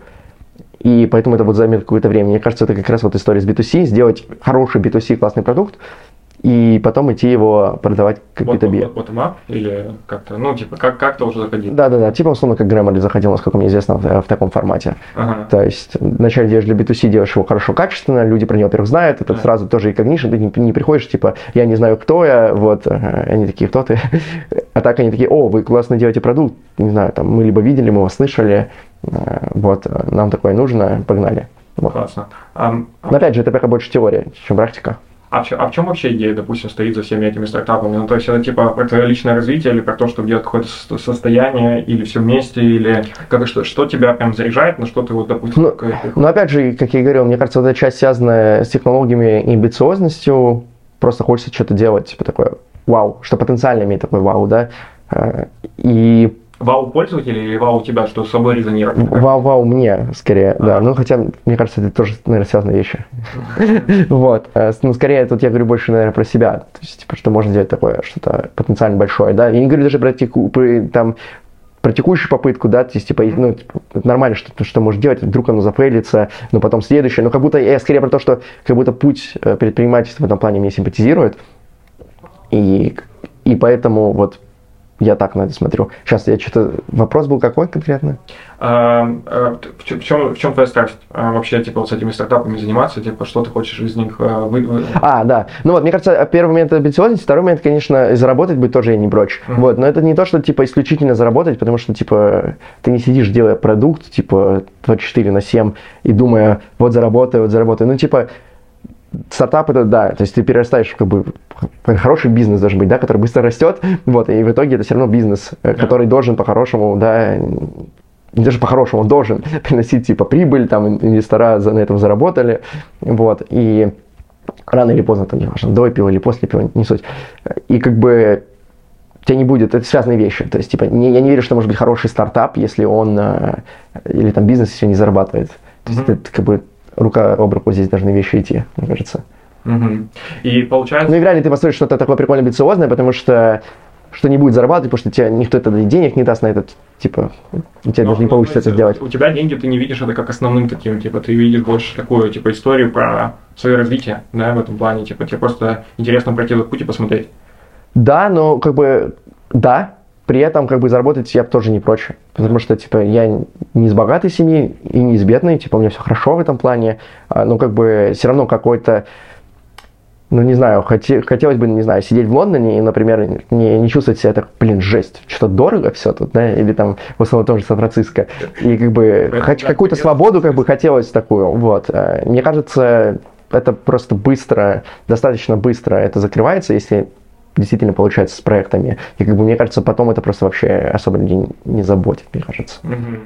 [SPEAKER 3] и поэтому это вот займет какое-то время. Мне кажется, это как раз вот история с B2C, сделать хороший B2C классный продукт, и потом идти его продавать как
[SPEAKER 1] Вот,
[SPEAKER 3] B2B.
[SPEAKER 1] вот, вот, вот или как-то, ну, типа, как, как-то уже заходить.
[SPEAKER 3] Да-да-да, типа условно как Grammarly заходил, насколько мне известно, в, в таком формате.
[SPEAKER 1] Ага.
[SPEAKER 3] То есть вначале делаешь для B2C, делаешь его хорошо, качественно, люди про него, во-первых, знают, это
[SPEAKER 1] Да.
[SPEAKER 3] сразу тоже и когнишн, ты не, не приходишь, типа, я не знаю, кто я, вот, э, они такие, кто ты? А так они такие, о, вы классно делаете продукт, не знаю, там, мы либо видели, мы вас слышали, э, вот, э, нам такое нужно, погнали. Вот.
[SPEAKER 1] Классно. Ам,
[SPEAKER 3] Но опять же, это пока больше теория, чем практика.
[SPEAKER 1] А в, чё- а в чем вообще идея, допустим, стоит за всеми этими стартапами? Ну, то есть это типа про твое личное развитие или про то, чтобы делать какое-то со- состояние, или все вместе, или как, что, что тебя прям заряжает, на что ты вот, допустим,
[SPEAKER 3] Ну, Но опять же, как я и говорил, мне кажется, вот эта часть, связанная с технологиями и амбициозностью, просто хочется что-то делать, типа такое вау, что потенциально имеет такой вау, да. Э, И
[SPEAKER 1] вау пользователя или вау тебя, что с собой резонирует?
[SPEAKER 3] вау-вау мне, скорее, да.
[SPEAKER 1] Ага.
[SPEAKER 3] Ну, хотя, мне кажется, это тоже, наверное, связанные вещи. Вот. Э, Ну, скорее, тут я говорю больше, наверное, про себя. То есть, типа, что можно делать такое, что-то потенциально большое, да. Я не говорю даже про, там, про текущую попытку, да, то есть, типа, ну, типа, нормально, что что можешь делать, вдруг оно зафейлится, но потом следующее, но как будто, я скорее про то, что как будто путь э, предпринимательства в этом плане мне симпатизирует, и, и поэтому вот я так на это смотрю. Сейчас я что-то... Вопрос был какой конкретно?
[SPEAKER 1] А, а, в, чем, в чем твоя страсть? А, вообще, типа, вот с этими стартапами заниматься, типа, что ты хочешь из них а, вы-
[SPEAKER 3] А, да. Ну вот, мне кажется, первый момент это амбициозность, второй момент, конечно, заработать быть тоже я не прочь.
[SPEAKER 1] Мгм.
[SPEAKER 3] Вот, но это не то, что, типа, исключительно заработать, потому что, типа, ты не сидишь, делая продукт, типа, 24 на 7 и думая, вот заработаю, вот заработаю. Ну, типа, стартап это, да, то есть ты перерастаешь как бы, хороший бизнес должен быть, да, который быстро растет, вот, и в итоге это все равно бизнес, э,
[SPEAKER 1] Да.
[SPEAKER 3] который должен по-хорошему, да, не даже по-хорошему, он должен приносить, типа, прибыль, там, инвестора за- на этом заработали, вот, и рано или поздно, там, неважно, до пива или после пива, не суть. И как бы тебя не будет, это связанные вещи. То есть, типа, не, я не верю, что может быть хороший стартап, если он, э, или там бизнес, он не зарабатывает. То есть,
[SPEAKER 1] Мгм.
[SPEAKER 3] это как бы рука об руку здесь должны вещи идти, мне кажется.
[SPEAKER 1] И получается...
[SPEAKER 3] Ну и вряд ли ты построишь что-то такое прикольно амбициозное, потому что что не будет зарабатывать, потому что тебе никто это денег не даст на этот, типа, у тебя
[SPEAKER 1] Ну,
[SPEAKER 3] даже не
[SPEAKER 1] ну,
[SPEAKER 3] получится это сделать.
[SPEAKER 1] У тебя деньги, ты не видишь это как основным таким, типа, ты видишь больше такую, типа, историю про свое развитие, да, в этом плане, типа, тебе просто интересно пройти этот путь и посмотреть.
[SPEAKER 3] Да, но как бы, да, при этом как бы заработать я бы тоже не прочь. Потому что, типа, я не из богатой семьи и не из бедной, типа, у меня все хорошо в этом плане, а, но как бы все равно какой-то, ну, не знаю, хоте- хотелось бы, не знаю, сидеть в Лондоне и, например, не, не чувствовать себя так, блин, жесть, что-то дорого все тут, да, или там, в основном, тоже Сан-Франциско. И как бы
[SPEAKER 1] да,
[SPEAKER 3] какую-то свободу как бы хотелось такую, вот. Э, Мне кажется, это просто быстро, достаточно быстро это закрывается, если действительно получается с проектами. И как бы мне кажется, потом это просто вообще особо людей не заботит, мне кажется.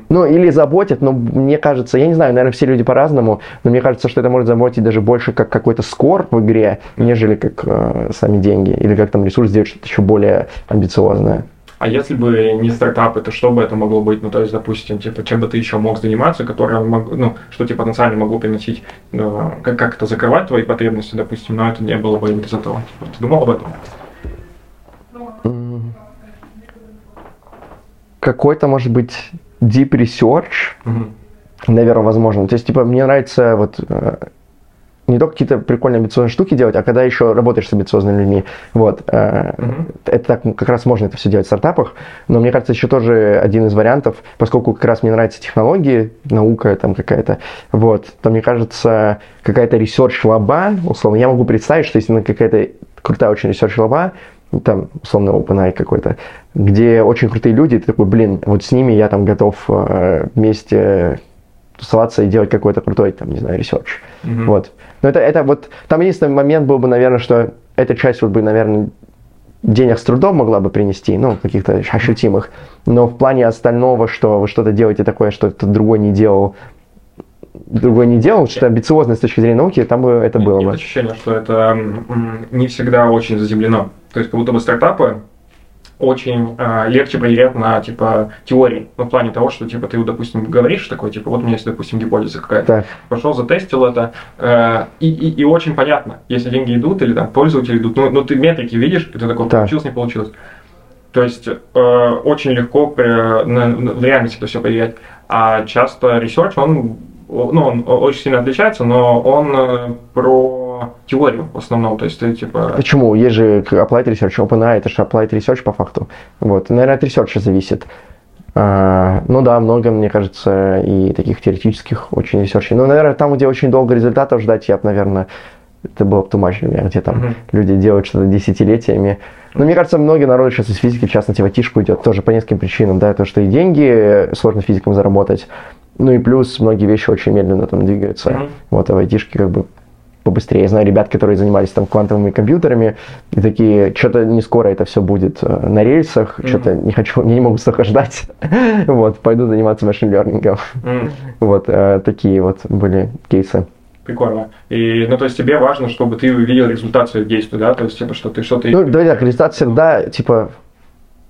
[SPEAKER 3] Ну, или заботит, но мне кажется, я не знаю, наверное, все люди по-разному, но мне кажется, что это может заботить даже больше как какой-то скор в игре, нежели как э, сами деньги, или как там ресурс сделать что-то еще более амбициозное.
[SPEAKER 1] А если бы не стартапы, то что бы это могло быть? Ну, то есть, допустим, типа, чем бы ты еще мог заниматься, которое, мог- ну, что тебе потенциально могло приносить, ну, как, как это закрывать твои потребности, допустим, но это не было бы без этого. Типа, ты думал об этом?
[SPEAKER 3] Какой-то, может быть, deep research,
[SPEAKER 1] Мгм.
[SPEAKER 3] наверное, возможно. То есть, типа, мне нравится вот э, не только какие-то прикольные амбициозные штуки делать, а когда еще работаешь с амбициозными людьми. Вот.
[SPEAKER 1] Мгм.
[SPEAKER 3] Это так, как раз можно это все делать в стартапах, но мне кажется, еще тоже один из вариантов, поскольку как раз мне нравятся технологии, наука там какая-то, вот, то мне кажется, какая-то research лаба, условно, я могу представить, что если на какая-то крутая очень research лаба, там, условно, OpenAI какой-то, где очень крутые люди, ты такой, блин, вот с ними я там готов э, вместе тусоваться и делать какой-то крутой, там, не знаю, research.
[SPEAKER 1] Мгм.
[SPEAKER 3] Вот. Но это, это вот, там единственный момент был бы, наверное, что эта часть вот бы, наверное, денег с трудом могла бы принести, ну, каких-то ощутимых. Но в плане остального, что вы что-то делаете такое, что кто-то другой не делал, другой не делал, что амбициозно с точки зрения науки, там бы это было
[SPEAKER 1] Есть
[SPEAKER 3] бы.
[SPEAKER 1] ощущение, что это не всегда очень заземлено. То есть, как будто бы стартапы очень а, легче проверять на, типа, теории. Ну, в плане того, что, типа, ты, допустим, говоришь такой, типа, вот у меня есть, допустим, гипотеза какая-то.
[SPEAKER 3] Так.
[SPEAKER 1] Пошел, затестил это, э, и, и, и очень понятно, если деньги идут или там пользователи идут, ну, ну ты метрики видишь, и ты такой,
[SPEAKER 3] Так.
[SPEAKER 1] получилось, не получилось. То есть э, очень легко при- на- на- в реальности это все проверять. А часто research, он ну, он очень сильно отличается, но он э, про теорию в основном, то есть ты типа...
[SPEAKER 3] Почему? Есть же Applied Research, OpenAI, это же Applied Research по факту. Вот, наверное, от Research зависит. А, ну да, много, мне кажется, и таких теоретических очень ресерчей. Но, наверное, там, где очень долго результатов ждать, я бы, наверное, это было бы much для меня, где там mm-hmm. люди делают что-то десятилетиями. Но мне кажется, много народу сейчас из физики, в частности, в айтишку идет тоже по нескольким причинам. Да, то, что и деньги сложно физикам заработать, ну и плюс многие вещи очень медленно там двигаются. Mm-hmm. Вот, а в айтишке как бы побыстрее. Я знаю ребят, которые занимались там квантовыми компьютерами, и такие, что-то не скоро это все будет э, на рельсах, mm-hmm. что-то не хочу, не могу столько ждать. вот, пойду заниматься машин-лернингом. Mm-hmm. вот, э, такие вот были кейсы.
[SPEAKER 1] Прикольно. И, ну, то есть тебе важно, чтобы ты увидел результат своих действий, да? То есть, типа, что ты что-то...
[SPEAKER 3] Ну, давай так, результат всегда, типа,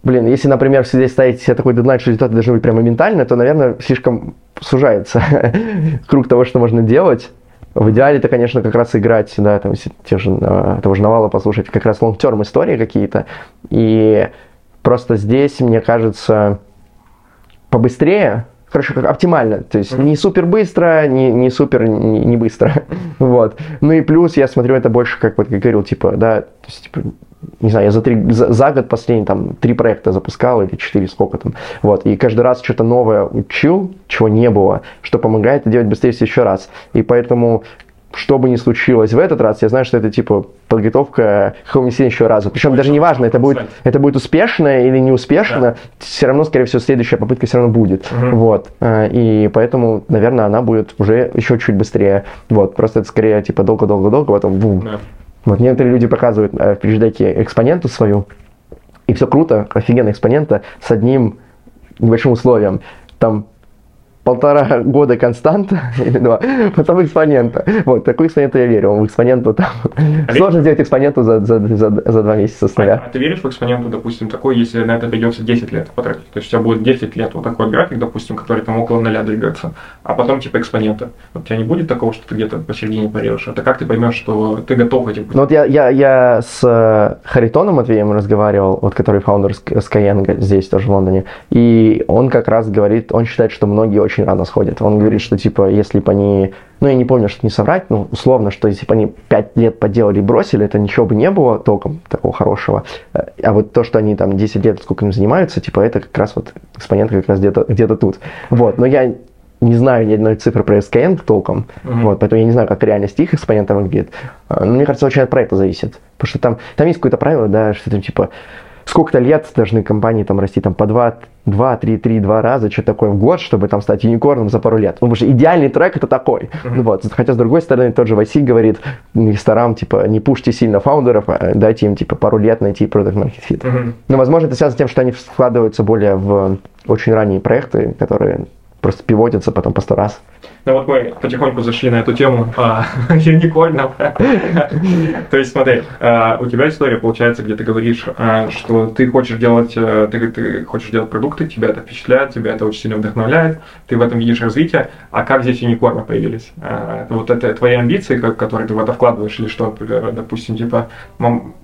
[SPEAKER 3] блин, если, например, здесь ставить себе такой дедлайн, что результаты должны быть прямо моментально, то, наверное, слишком сужается круг того, что можно делать. В идеале это, конечно, как раз играть, да, там, те же, а, того же Навала послушать, как раз long-term истории какие-то. И просто здесь, мне кажется, побыстрее, хорошо, как оптимально. То есть не супер быстро, не, не супер не, не быстро. вот. Ну и плюс я смотрю это больше, как вот как говорил, типа, да, то есть, типа, не знаю, я за, три, за, за год последний там три проекта запускал или четыре, сколько там, вот, и каждый раз что-то новое учил, чего не было, что помогает делать быстрее еще раз, и поэтому что бы ни случилось в этот раз, я знаю, что это типа подготовка к какому-нибудь следующего раза. Причем даже не важно, это будет, это будет успешно или неуспешно, да. все равно, скорее всего, следующая попытка все равно будет. Угу. Вот. А, и поэтому, наверное, она будет уже еще чуть быстрее. Вот. Просто это скорее типа долго-долго-долго, потом бум. Да. Вот некоторые люди показывают э, в переждайке экспоненту свою, и все круто, офигенная экспонента с одним небольшим условием. Там полтора года константа или два, потом экспонента. Вот, такой экспонент я верю. В экспоненту там... А Сложно сделать экспоненту за, за, за, за два месяца с нуля.
[SPEAKER 1] А, а ты веришь в экспоненту, допустим, такой, если на это придется 10 лет потратить? То есть у тебя будет 10 лет вот такой график, допустим, который там около нуля двигается, а потом типа экспонента. Вот у тебя не будет такого, что ты где-то посередине порежешь? Это как ты поймешь, что ты готов этим
[SPEAKER 3] Ну вот я, я, я с э, Харитоном Матвеем разговаривал, вот который фаундер Skyeng здесь тоже в Лондоне, и он как раз говорит, он считает, что многие очень очень рано сходят. Он говорит, что типа, если бы они, ну я не помню, что не соврать, ну условно, что если бы они 5 лет поделали и бросили, это ничего бы не было толком такого хорошего. А вот то, что они там 10 лет сколько им занимаются, типа это как раз вот экспонент как раз где-то где тут. Вот, но я не знаю ни одной цифры про SKN толком, mm-hmm. вот, поэтому я не знаю, как реальность их экспонентов выглядит. Но мне кажется, очень от проекта зависит. Потому что там, там есть какое-то правило, да, что там типа сколько-то лет должны компании там расти там по 2, 2, 3, 3, 2 раза, что такое в год, чтобы там стать юникорном за пару лет. Потому что идеальный трек это такой. Mm-hmm. Вот. Хотя, с другой стороны, тот же Васи говорит инвесторам, типа, не пушьте сильно фаундеров, а дайте им, типа, пару лет найти продукт market fit. Mm-hmm. Но, возможно, это связано с тем, что они вкладываются более в очень ранние проекты, которые просто пивотятся потом по сто раз.
[SPEAKER 1] Ну вот мы потихоньку зашли на эту тему а, юникорнов. То есть смотри, а, у тебя история получается, где ты говоришь, а, что ты хочешь делать, а, ты, ты хочешь делать продукты, тебя это впечатляет, тебя это очень сильно вдохновляет, ты в этом видишь развитие. А как здесь юникорны появились? А, вот это твои амбиции, которые ты в это вкладываешь, или что, допустим, типа, мам,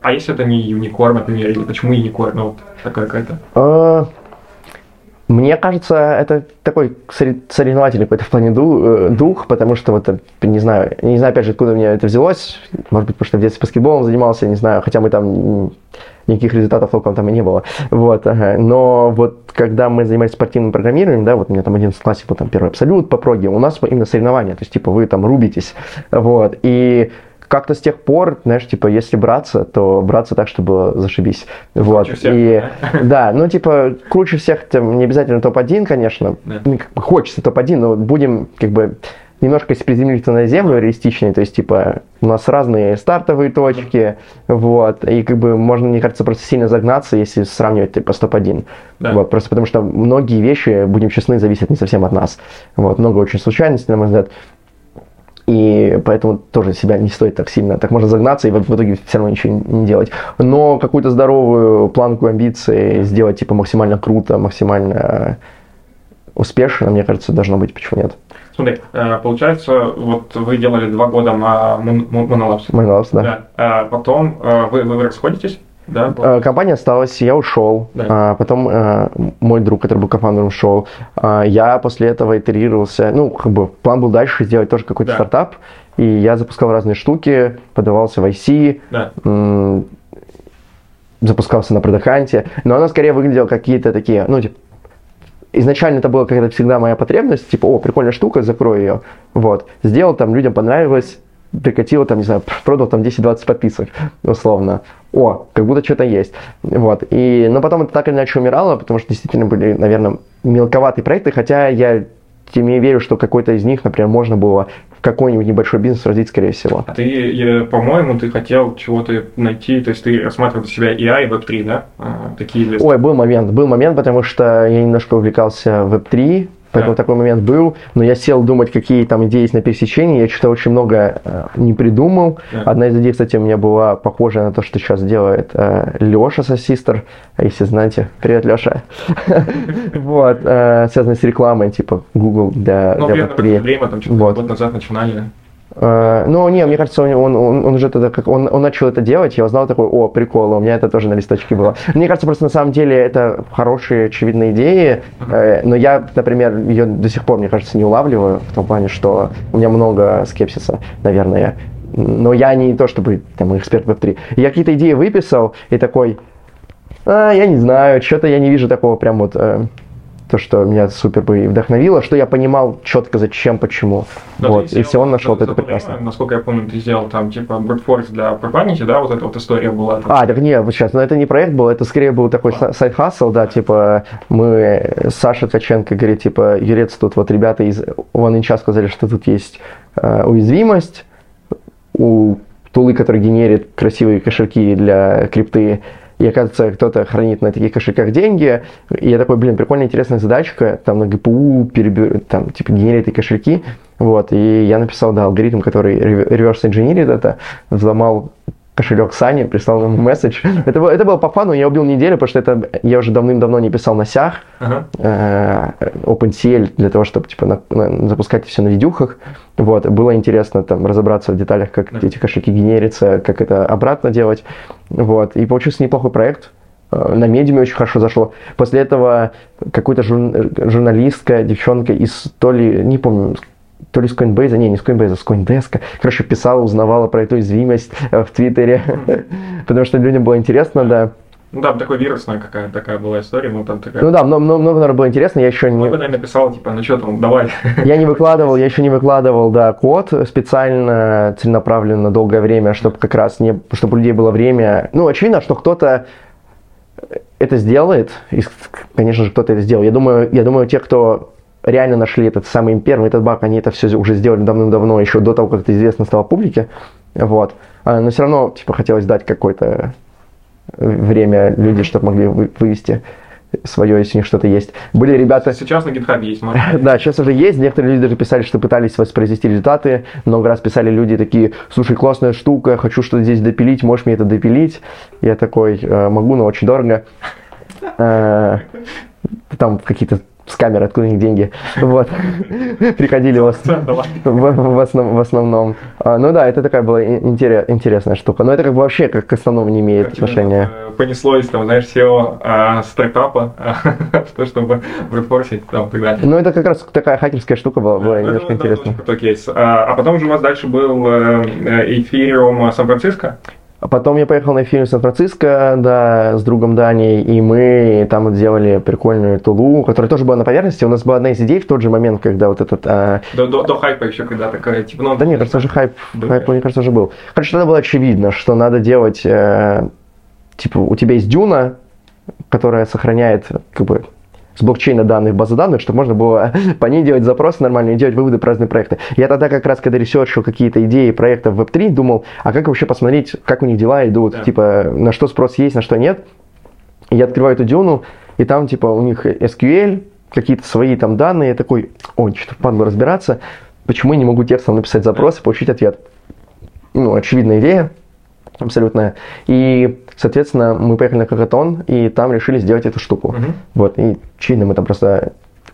[SPEAKER 1] а если это не юникорн, например, или почему юникорн? Ну, вот такая какая-то.
[SPEAKER 3] Мне кажется, это такой соревновательный какой-то в плане э, дух, потому что вот, не знаю, не знаю, опять же, откуда у меня это взялось, может быть, потому что в детстве баскетболом занимался, не знаю, хотя мы там никаких результатов толком там и не было, вот, ага. но вот когда мы занимались спортивным программированием, да, вот у меня там 11 классе был там первый абсолют по проге, у нас именно соревнования, то есть, типа, вы там рубитесь, вот, и как-то с тех пор, знаешь, типа, если браться, то браться так, чтобы зашибись. Вот. Всех, и да? да, ну, типа, круче всех, там, не обязательно топ-1, конечно. Да. Ну, хочется топ-1, но будем, как бы, немножко приземлиться на землю реалистичнее, то есть, типа, у нас разные стартовые точки, вот, и, как бы, можно, мне кажется, просто сильно загнаться, если сравнивать, типа, с топ-1. Да. Вот, просто потому что многие вещи, будем честны, зависят не совсем от нас. Вот, много очень случайностей, на мой взгляд и поэтому тоже себя не стоит так сильно, так можно загнаться и в, итоге все равно ничего не делать. Но какую-то здоровую планку амбиций сделать типа максимально круто, максимально успешно, мне кажется, должно быть, почему нет.
[SPEAKER 1] Смотри, э, получается, вот вы делали два года на Monolabs.
[SPEAKER 3] Monolabs, да. да.
[SPEAKER 1] А потом э, вы, вы расходитесь,
[SPEAKER 2] да? была?
[SPEAKER 3] Э, Компания осталась, я ушел.
[SPEAKER 2] Да.
[SPEAKER 3] А, Потом э, мой друг, который был кофаундером, ушел. А, Я после этого итерировался. Ну, как бы план был дальше сделать тоже какой-то
[SPEAKER 2] Да.
[SPEAKER 3] стартап. И я запускал разные штуки, подавался в IC,
[SPEAKER 2] Да.
[SPEAKER 3] м, запускался на продаканте. Но оно скорее выглядело как какие-то такие, ну, типа, изначально это была какая-то всегда моя потребность, типа, о, прикольная штука, закрою ее. Вот. Сделал, там, людям понравилось, прикатил, там, не знаю, продал там 10-20 подписок, условно. О, как будто что-то есть. Вот. И, но потом это так или иначе умирало, потому что действительно были, наверное, мелковатые проекты, хотя я тем не верю, что какой-то из них, например, можно было в какой-нибудь небольшой бизнес развить, скорее всего.
[SPEAKER 2] А ты, по-моему, ты хотел чего-то найти, то есть ты рассматривал для себя AI и Web3, да? А, Такие ли-
[SPEAKER 3] Ой, был момент, был момент, потому что я немножко увлекался Web3, поэтому
[SPEAKER 2] Да.
[SPEAKER 3] такой момент был, но я сел думать, какие там идеи есть на пересечении, я что-то очень много э, не придумал.
[SPEAKER 2] Да.
[SPEAKER 3] Одна из идей, кстати, у меня была похожа на то, что сейчас делает Леша со Систер, если знаете. Привет, Леша. Вот, э, связано с рекламой, типа Google для
[SPEAKER 2] Ну,
[SPEAKER 3] для
[SPEAKER 2] примерно в
[SPEAKER 3] Web3.
[SPEAKER 2] это время, там, год назад начинали.
[SPEAKER 3] Э, Ну, не, мне кажется, он, он, он- уже тогда, как он, он начал это делать, я узнал такой, о, прикол, у меня это тоже на листочке было. Мне кажется, просто на самом деле это хорошие, очевидные идеи, э, но я, например, ее до сих пор, мне кажется, не улавливаю, в том плане, что у меня много скепсиса, наверное. Но я не то, чтобы там эксперт в Web3. Я какие-то идеи выписал и такой, а, я не знаю, что-то я не вижу такого прям вот, э, то, что меня супер бы вдохновило, что я понимал четко зачем, почему.
[SPEAKER 2] Но
[SPEAKER 3] вот, и все, он нашел это прекрасно.
[SPEAKER 2] насколько я помню, ты сделал там, типа, force для памяти, да, вот эта вот история была. там.
[SPEAKER 3] А, так нет, вот сейчас, но это не проект был, это скорее был такой сайт хасл, да, типа мы, Саша Ткаченко говорит, типа, Юрец, тут вот ребята из OneInch сказали, что тут есть э, уязвимость у тулы, который генерит красивые кошельки для крипты, и оказывается, кто-то хранит на таких кошельках деньги, и я такой, блин, прикольная, интересная задачка, там на GPU перебер... там, типа, генерит эти кошельки, вот, и я написал, да, алгоритм, который реверс инженерит это, взломал кошелек Сани, прислал ему месседж. Это, было- это было по фану, я убил неделю, потому что это я уже давным-давно не писал на сях, э, OpenCL для того, чтобы типа на- на- запускать все на видюхах. Вот, было интересно там разобраться в деталях, как
[SPEAKER 2] Да.
[SPEAKER 3] эти кошельки генерятся, как это обратно делать. Вот, и получился неплохой проект. Э, На медиуме очень хорошо зашло. После этого какая-то жур- журналистка, девчонка из то ли, не помню, то ли с Coinbase, не, не с Coinbase, а с Coindesk, короче, писала, узнавала про эту уязвимость э, в Твиттере, потому что людям было интересно, да.
[SPEAKER 2] Ну да, такой вирусная какая такая была история, ну там такая...
[SPEAKER 3] Ну да, много, много, много, наверное, было интересно, я еще не...
[SPEAKER 2] Много, наверное, написал, типа, ну что там, давай.
[SPEAKER 3] Я не выкладывал, я еще не выкладывал, да, код специально, целенаправленно на долгое время, чтобы как раз не, чтобы у людей было время. Ну, очевидно, что кто-то это сделает, и, конечно же, кто-то это сделал. Я думаю, я думаю, те, кто реально нашли этот самый первый этот баг, они это все уже сделали давным-давно, еще до того, как это известно стало публике. Вот. А, Но все равно, типа, хотелось дать какое-то время люди, чтобы могли вы- вывести свое, если у них что-то есть. Были ребята...
[SPEAKER 2] Сейчас на GitHub есть, можно.
[SPEAKER 3] Да, сейчас уже есть. Некоторые люди даже писали, что пытались воспроизвести результаты. Много раз писали люди такие, слушай, классная штука, хочу что-то здесь допилить, можешь мне это допилить? Я такой, «Э, могу, но очень дорого. Э, Там какие-то скамеры, откуда у них деньги. Вот. Приходили в, в, в основ- в основном. А, Ну да, это такая была ин- интере- интересная штука. Но это как вообще как к основному не имеет отношения.
[SPEAKER 2] э, Понеслось, там, знаешь, SEO а, стартапа, что, чтобы брутфорсить, там, и так далее.
[SPEAKER 3] Ну это как раз такая хакерская штука была, было немножко интересно.
[SPEAKER 2] кейс. А а потом же у вас дальше был э, э, Сан-Франциско.
[SPEAKER 3] А потом я поехал на фильм в Сан-Франциско, да, с другом Даней, и мы там вот сделали прикольную тулу, которая тоже была на поверхности. У нас была одна из идей в тот же момент, когда вот этот... а,
[SPEAKER 2] До, до, до хайпа еще, когда такая, типа, ну...
[SPEAKER 3] да нет, кажется, уже хайп,
[SPEAKER 2] Да.
[SPEAKER 3] хайп, мне кажется, уже был. Короче, тогда было очевидно, что надо делать, э, типа, у тебя есть дюна, которая сохраняет, как бы, с блокчейна данных, базы данных, чтобы можно было по ней делать запросы нормально и делать выводы про разные проекты. Я тогда как раз, когда ресерчил какие-то идеи проектов Web3, думал, а как вообще посмотреть, как у них дела идут,
[SPEAKER 2] Да.
[SPEAKER 3] типа, на что спрос есть, на что нет. И я открываю эту дюну, и там, типа, у них SQL, какие-то свои там данные, я такой, ой, что-то впадло разбираться, почему я не могу текстом написать запрос и получить ответ? Ну, очевидная идея, абсолютно. И, соответственно, мы поехали на Хакатон, и там решили сделать эту штуку.
[SPEAKER 2] Мгм.
[SPEAKER 3] Вот, и очевидно, мы там просто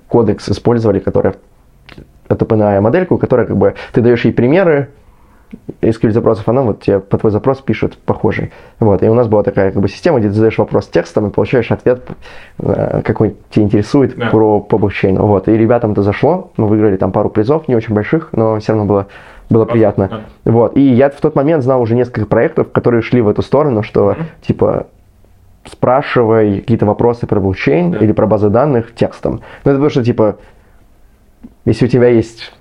[SPEAKER 3] кодекс использовали, который это OpenAI модельку, которая как бы, ты даешь ей примеры, SQL запросов, она вот тебе по твой запрос пишет похожий. Вот, и у нас была такая как бы система, где ты задаешь вопрос текстом и получаешь ответ, э, какой тебя интересует
[SPEAKER 1] Да.
[SPEAKER 3] про по блокчейну. Вот, и ребятам это зашло, мы выиграли там пару призов, не очень больших, но все равно было, было приятно. Вот, и я в тот момент знал уже несколько проектов, которые шли в эту сторону, что, типа, спрашивай какие-то вопросы про блокчейн
[SPEAKER 1] Да.
[SPEAKER 3] или про базы данных текстом. Ну, это потому что, типа, если у тебя есть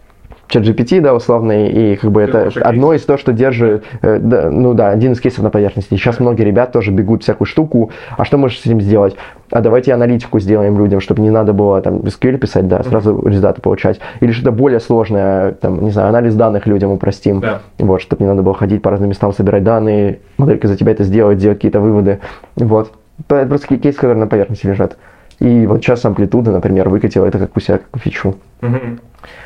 [SPEAKER 3] чат GPT, да, условный, и как бы
[SPEAKER 1] Это хороший
[SPEAKER 3] одно из то, что держит, э, да, ну да, один из кейсов на поверхности. Сейчас многие ребят тоже бегут всякую штуку, а что можешь с этим сделать? А давайте аналитику сделаем людям, чтобы не надо было там SQL писать, да, сразу результаты получать. Или что-то более сложное, там, не знаю, анализ данных людям упростим.
[SPEAKER 1] Да.
[SPEAKER 3] Вот, чтобы не надо было ходить по разным местам, собирать данные, моделька за тебя это сделать, делать какие-то выводы. Вот. То Это просто кейсы, которые на поверхности лежат. И вот сейчас амплитуда, например, выкатила это как у себя, как фичу.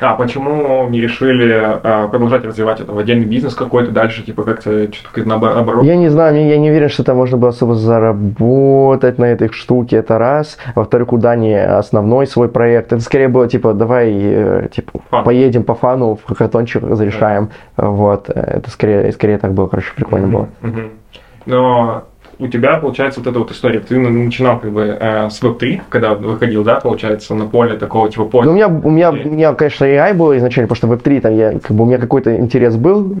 [SPEAKER 1] А почему не решили а, продолжать развивать это в отдельный бизнес какой-то дальше, типа как-то что-то наобо- наоборот?
[SPEAKER 3] Я не знаю, я не уверен, что там можно было особо заработать на этой штуке, это раз. Во-вторых, куда не основной свой проект. Это скорее было типа, давай, э, типа,
[SPEAKER 1] Фан.
[SPEAKER 3] поедем по фану, в хакатончик зарешаем. Вот, это скорее, скорее так было, короче, прикольно было.
[SPEAKER 1] Мгм. Но у тебя, получается, вот эта вот история. Ты на- начинал как бы э, с Web3, когда выходил, да, получается, на поле такого типа
[SPEAKER 3] Ну,
[SPEAKER 1] поля.
[SPEAKER 3] у меня, у меня, у меня, конечно, AI было изначально, потому что Web3, там я, как бы, у меня какой-то интерес был,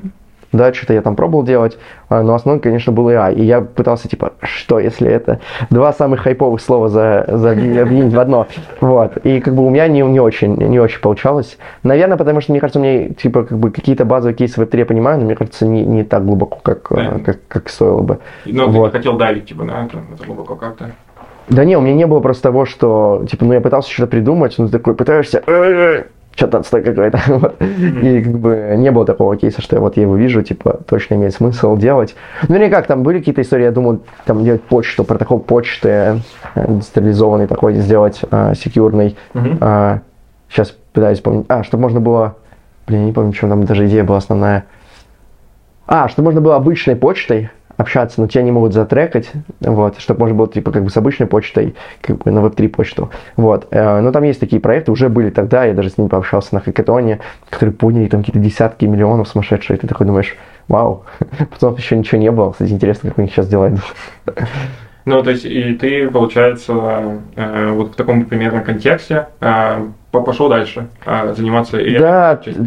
[SPEAKER 3] да, что-то я там пробовал делать, а, но основной, конечно, был AI. И я пытался, типа, что если это два самых хайповых слова за, за объединить в одно, вот. И как бы у меня не, не очень, не очень получалось. Наверное, потому что, мне кажется, мне, типа, как бы какие-то базовые кейсы Web3 я понимаю, но мне кажется, не, не так глубоко, как,
[SPEAKER 1] Да.
[SPEAKER 3] э, как, как стоило бы.
[SPEAKER 1] Но ты не
[SPEAKER 3] вот.
[SPEAKER 1] хотел давить, типа, да, это, это глубоко как-то.
[SPEAKER 3] Да не, у меня не было просто того, что, типа, ну я пытался что-то придумать, ну ты такой пытаешься, что-то отстой какой-то. вот. И как бы не было такого кейса, что я вот я его вижу, типа, точно имеет смысл делать. Ну или как, там были какие-то истории, я думал, там делать почту, протокол почты э, децентрализованный такой сделать, э, секьюрный.
[SPEAKER 1] Мгм.
[SPEAKER 3] сейчас пытаюсь вспомнить. А, чтобы можно было, блин, я не помню, в чем там даже идея была основная. А, чтобы можно было обычной почтой общаться, но тебя не могут затрекать, вот, чтобы можно было, типа, как бы с обычной почтой, как бы на Web3 почту, вот. Э, Но там есть такие проекты, уже были тогда, я даже с ними пообщался на хакатоне, которые подняли там какие-то десятки миллионов сумасшедшие, и ты такой думаешь, вау, потом еще ничего не было, кстати, интересно, как у них сейчас дела идут.
[SPEAKER 1] Ну, то есть, и ты, получается, э, вот в таком примерно контексте э, по- пошел дальше э, заниматься.
[SPEAKER 3] Да,
[SPEAKER 1] есть,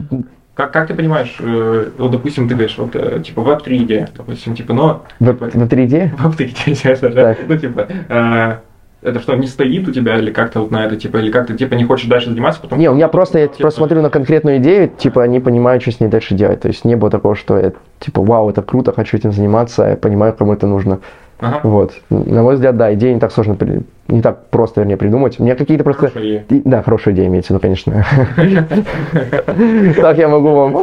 [SPEAKER 1] Как, как ты понимаешь, э, вот, допустим, ты говоришь, вот, э, типа, веб-3 идея, допустим, типа, но... типа,
[SPEAKER 3] Web3 идеи?
[SPEAKER 1] Веб-3 идея, честно, да? Ну, типа, э, это что, не стоит у тебя, или как-то вот на это, типа, или как ты, типа, не хочешь дальше заниматься, потому
[SPEAKER 3] Не, у меня просто, я
[SPEAKER 1] Типа,
[SPEAKER 3] просто смотрю на конкретную идею, типа, не понимаю, что с ней дальше делать. То есть не было такого, что я, типа, вау, это круто, хочу этим заниматься, я понимаю, кому это нужно.
[SPEAKER 1] Ага,
[SPEAKER 3] Вот. На мой взгляд, да, идеи не так сложно, не так просто, вернее, придумать. У меня какие-то просто... И- Да, хорошая идея имеется, ну, конечно. Так я могу вам...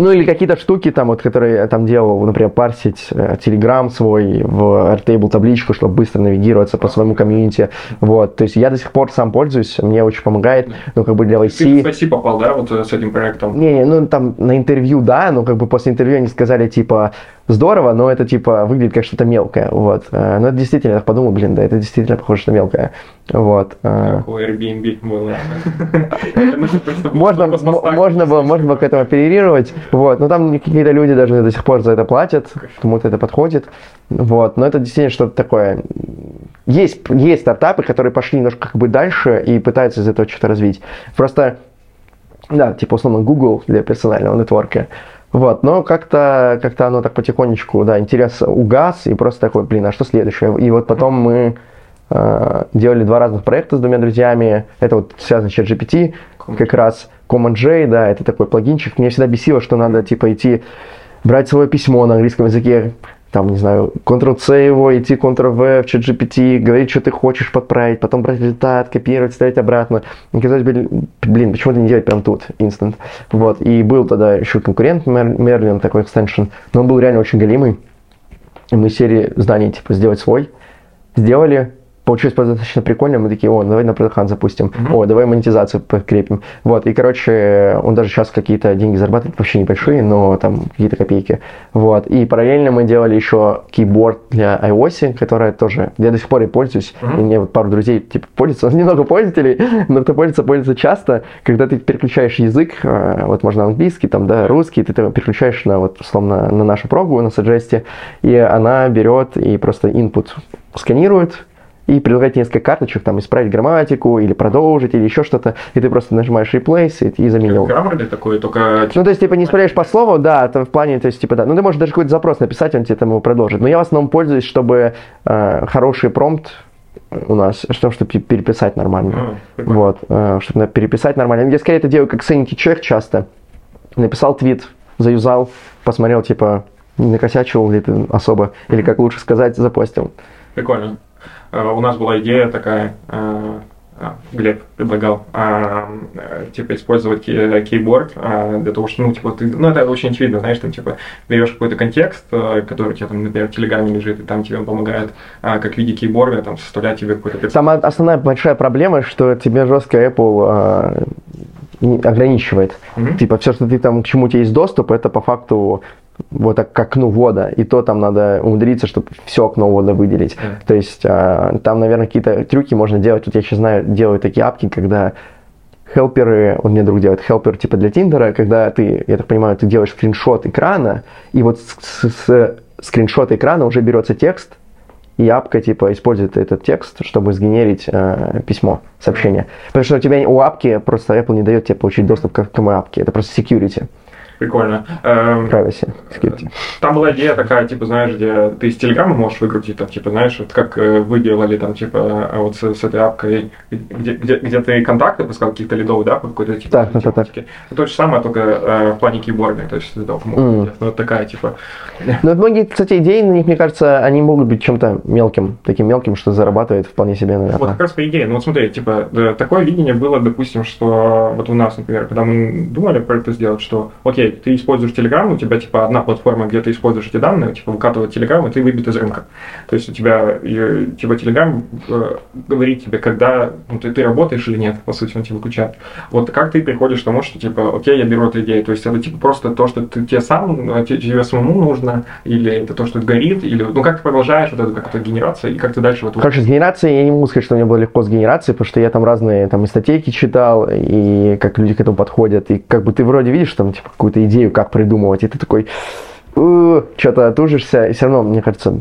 [SPEAKER 3] Ну, или какие-то штуки, там, вот, которые я там делал, например, парсить э, Telegram свой в Airtable табличку, чтобы быстро навигироваться по своему комьюнити. Вот, то есть я до сих пор сам пользуюсь, мне очень помогает, ну, как бы для
[SPEAKER 1] Ты
[SPEAKER 3] YC.
[SPEAKER 1] в IC попал, да, вот э, с этим проектом?
[SPEAKER 3] Не, не, ну там на интервью, да, но как бы после интервью они сказали, типа, здорово, но это, типа, выглядит как что-то мелкое, вот. Э, Но это действительно, я так подумал, блин, да, это действительно похоже, что мелкое, вот. э.
[SPEAKER 1] Как у Airbnb было.
[SPEAKER 3] Можно, можно было, можно было к этому оперировать, вот, но там какие-то люди даже до сих пор за это платят, кому-то это подходит, вот, но это действительно что-то такое. Есть, есть стартапы, которые пошли немножко как бы дальше и пытаются из этого что-то развить. Просто, да, типа условно Google для персонального нетворка, вот, но как-то как оно так потихонечку, да, интерес угас, и просто такой, блин, а что следующее? И вот потом мы э, делали два разных проекта с двумя друзьями, это вот связано с ChatGPT, как раз Command J, да, это такой плагинчик. Меня всегда бесило, что надо, типа, идти, брать свое письмо на английском языке, там, не знаю, Ctrl-C его, идти Ctrl-V в ChatGPT, говорить, что ты хочешь подправить, потом брать результат, копировать, ставить обратно. И казалось, блин, блин, почему это не делать прямо тут, instant. Вот, и был тогда еще конкурент Мер- Merlin, такой экстеншн, но он был реально очень галимый. И мы сели здание, типа, сделать свой. Сделали, получилось достаточно прикольно, мы такие, о, давай на продакан запустим, mm-hmm. о, давай монетизацию подкрепим. Вот, и, короче, он даже сейчас какие-то деньги зарабатывает, вообще небольшие, но там какие-то копейки. Вот, и параллельно мы делали еще кейборд для iOS, которая тоже, я до сих пор и пользуюсь, mm-hmm. и мне вот пару друзей, типа, пользуются, немного пользователей, но кто пользуется, пользуется часто, когда ты переключаешь язык, э, вот можно английский, там, да, русский, ты переключаешь на, вот, условно, на нашу прогу, на Suggest, и она берет и просто input сканирует, и предлагать несколько карточек, там, исправить грамматику, или продолжить, или еще что-то, и ты просто нажимаешь replace и, и заменил.
[SPEAKER 1] Граммарный такой, только...
[SPEAKER 3] Ну, то есть, типа, не исправляешь по слову, да, там, в плане, то есть, типа, да, ну, ты можешь даже какой-то запрос написать, он тебе там его продолжит. Но я в основном пользуюсь, чтобы э, хороший промпт у нас, чтобы, чтобы переписать нормально. А, вот, э, чтобы переписать нормально. Я скорее это делаю как Sanity Check часто. Написал твит, заюзал, посмотрел, типа, не накосячивал ли ты особо, или, как лучше сказать, запостил.
[SPEAKER 1] Прикольно. Э, у нас была идея такая, э, а, Глеб предлагал, а, типа, использовать кейборд для того, что, ну, типа, ты, ну, это очень очевидно, знаешь, там, типа, берешь какой-то контекст, который у тебя, там, например, в Телеграме лежит, и там тебе помогает, как в виде кейборда, там, составлять тебе какой-то...
[SPEAKER 3] Самая основная большая проблема, что тебе жестко Apple ограничивает. Mm-hmm. Типа, все, что ты там, к чему у тебя есть доступ, это по факту вот так к окну ввода, и то там надо умудриться, чтобы все окно ввода выделить. Mm. То есть а, там, наверное, какие-то трюки можно делать. Вот я сейчас знаю, делаю такие апки, когда хелперы, вот мне друг делает хелпер типа для Тиндера, когда ты, я так понимаю, ты делаешь скриншот экрана, и вот с, с, с скриншота экрана уже берется текст, и апка типа использует этот текст, чтобы сгенерить э, письмо, сообщение. Потому что у тебя у апки просто Apple не дает тебе получить доступ к, к моей апке. Это просто security.
[SPEAKER 1] Прикольно.
[SPEAKER 3] Privacy,
[SPEAKER 1] эм, Там была идея такая, типа, знаешь, где ты из Телеграма можешь выкрутить, там, типа, знаешь, вот как э, вы делали, там, типа, вот с, с этой апкой, где, где, где ты контакты пускал каких-то лидов, да, по какой-то, типа,
[SPEAKER 3] так, так, так.
[SPEAKER 1] То же самое, только э, в плане кейборда, то есть, да, mm. ну, вот такая, типа.
[SPEAKER 3] Ну, многие, кстати, идеи на них, мне кажется, они могут быть чем-то мелким, таким мелким, что зарабатывает вполне себе, наверное.
[SPEAKER 1] Вот как раз по идее, ну, вот смотри, типа, такое видение было, допустим, что вот у нас, например, когда мы думали про это сделать, что, окей, ты используешь Telegram, у тебя типа одна платформа, где ты используешь эти данные, типа выкатывает Telegram, и ты выбит из рынка. То есть у тебя типа Telegram э, говорит тебе, когда ну, ты, ты работаешь или нет, по сути, он тебя выключает. Вот как ты приходишь к тому, что типа, окей, я беру эту идею, то есть это типа просто то, что ты тебе сам, э, тебе самому нужно, или это то, что горит, или ну как ты продолжаешь вот эту как-то генерация, и как ты дальше в эту...
[SPEAKER 3] Короче, с генерацией я не могу сказать, что мне было легко с генерацией, потому что я там разные там и статейки читал, и как люди к этому подходят, и как бы ты вроде видишь там типа какую-то идею, как придумывать, и ты такой что-то тужишься, и все равно, мне кажется,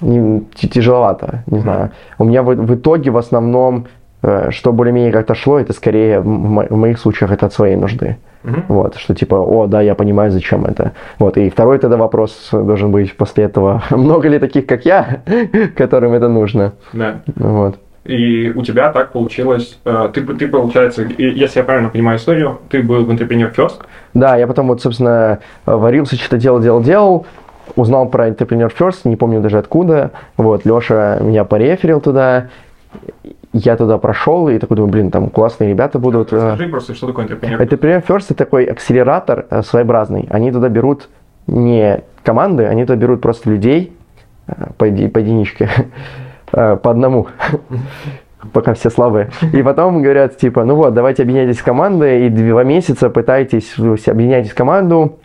[SPEAKER 3] не, тяжеловато, не знаю. У меня в, в итоге в основном, э, что более-менее как-то шло, это скорее в, в моих случаях это от своей нужды. Mm-hmm. Вот, что типа, о, да, я понимаю, зачем это. Вот, и второй тогда вопрос должен быть после этого, много ли таких, как я, которым это нужно.
[SPEAKER 1] Да.
[SPEAKER 3] Вот.
[SPEAKER 1] И у тебя так получилось, э, ты, ты получается, если я правильно понимаю историю, ты был в Entrepreneur First.
[SPEAKER 3] Да, я потом вот, собственно, варился, что-то делал, делал, делал, узнал про Entrepreneur First, не помню даже откуда. Вот, Леша меня пореферил туда, я туда прошел и такой думаю, блин, там классные ребята будут.
[SPEAKER 1] Э. Расскажи просто, что такое Entrepreneur
[SPEAKER 3] First. Entrepreneur First это такой акселератор э, своеобразный. Они туда берут не команды, они туда берут просто людей по, по единичке Э, по одному, пока все слабые. И потом говорят, типа, ну вот, давайте объединяйтесь в команды, и два месяца пытайтесь, объединяйтесь в команду,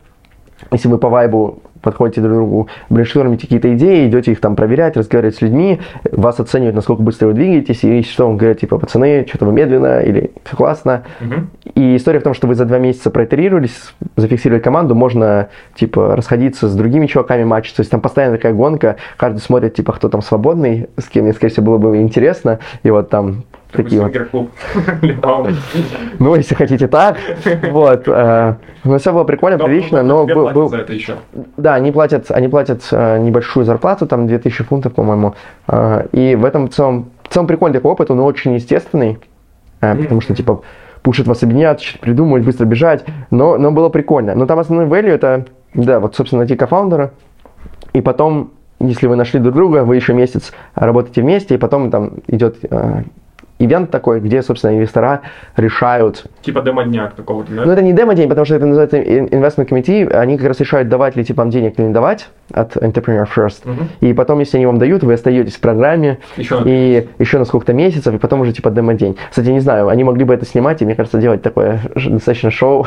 [SPEAKER 3] если вы по вайбу подходите друг к другу, брейнштормите какие-то идеи, идете их там проверять, разговаривать с людьми, вас оценивают, насколько быстро вы двигаетесь, и что вам говорят, типа, пацаны, что-то вы медленно, или все классно. Угу. И история в том, что вы за два месяца проитерировались, зафиксировали команду, можно, типа, расходиться с другими чуваками матчиться, то есть там постоянно такая гонка, каждый смотрит, типа, кто там свободный, с кем мне, скорее всего, было бы интересно, и вот там такие вот. Ну, если хотите так. Вот. Э, но все было прикольно, прилично, но был... был...
[SPEAKER 1] За это еще.
[SPEAKER 3] Да, они платят, они платят э, небольшую зарплату, там 2000 фунтов, по-моему. Э, и в этом целом, в целом прикольный такой опыт, он очень естественный, потому что, типа, пушит вас объединять, что-то придумывать, быстро бежать, но, но было прикольно. Но там основной value это, да, вот, собственно, найти кофаундера, и потом, если вы нашли друг друга, вы еще месяц работаете вместе, и потом там идет ивент такой, где, собственно, инвестора решают...
[SPEAKER 1] Типа демо-дня какого-то, да?
[SPEAKER 3] Ну, это не демо-день, потому что это называется investment committee, они как раз решают, давать ли типа вам денег или не давать от Entrepreneur First.
[SPEAKER 1] Мгм.
[SPEAKER 3] И потом, если они вам дают, вы остаетесь в программе
[SPEAKER 1] Еще
[SPEAKER 3] и еще на сколько-то месяцев, и потом уже типа демо-день. Кстати, не знаю, они могли бы это снимать, и мне кажется, делать такое достаточно шоу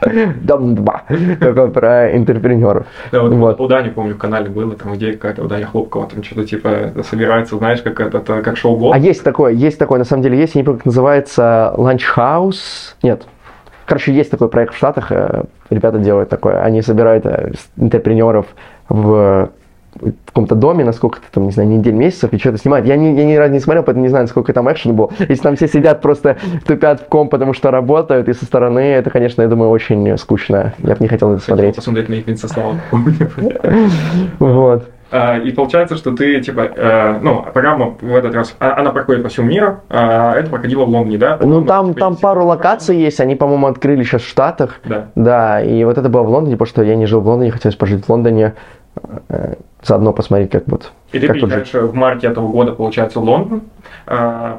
[SPEAKER 3] Дом 2, такое про интерпренеров.
[SPEAKER 1] Да, вот, у Дани, помню, в канале было, там, где какая-то у Дани Хлопкова, там что-то типа собирается, знаешь, как это, это как шоу
[SPEAKER 3] А есть такое, есть такое, на самом деле есть, я не помню, как называется, Lunch House. Нет. Короче, есть такой проект в Штатах, э, ребята делают такое. Они собирают э, интерпренеров в в каком-то доме на сколько-то там, не знаю, недель, месяцев, и что-то снимают. Я, не, я ни разу не смотрел, поэтому не знаю, сколько там экшен был. Если там все сидят просто тупят в ком, потому что работают, и со стороны, это, конечно, я думаю, очень скучно. Я бы не хотел это смотреть.
[SPEAKER 1] Посмотреть на их.
[SPEAKER 3] Вот.
[SPEAKER 1] А, И получается, что ты, типа, э, ну, программа в этот раз, а- она проходит по всему миру, а это проходило в Лондоне, да?
[SPEAKER 3] Ну, там,
[SPEAKER 1] Типа,
[SPEAKER 3] там пару локаций есть, они, по-моему, открыли сейчас в Штатах.
[SPEAKER 1] Да.
[SPEAKER 3] Да, и вот это было в Лондоне, потому что я не жил в Лондоне, хотелось пожить в Лондоне, э, заодно посмотреть, как вот,
[SPEAKER 1] И ты приезжаешь в марте этого года, получается, в Лондон,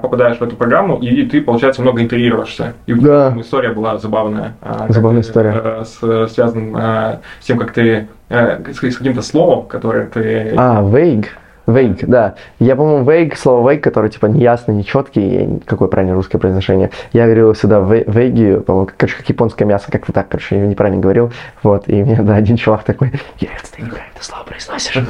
[SPEAKER 1] попадаешь в эту программу, и ты, получается, много интервьюируешься. И у тебя
[SPEAKER 3] Да.
[SPEAKER 1] история была забавная.
[SPEAKER 3] Забавная история.
[SPEAKER 1] э, с- связана а, с тем, как ты э, с, каким-то словом, которое ты...
[SPEAKER 3] А, vague. Vague, да. Я, по-моему, vague, слово vague, которое, типа, неясный, нечеткий, какое правильное русское произношение. Я говорил всегда ве- vague, по-моему, короче, как японское мясо, как-то так, короче, я неправильно говорил. Вот, и мне, да, один чувак такой, Ерец, ты неправильно это слово произносишь.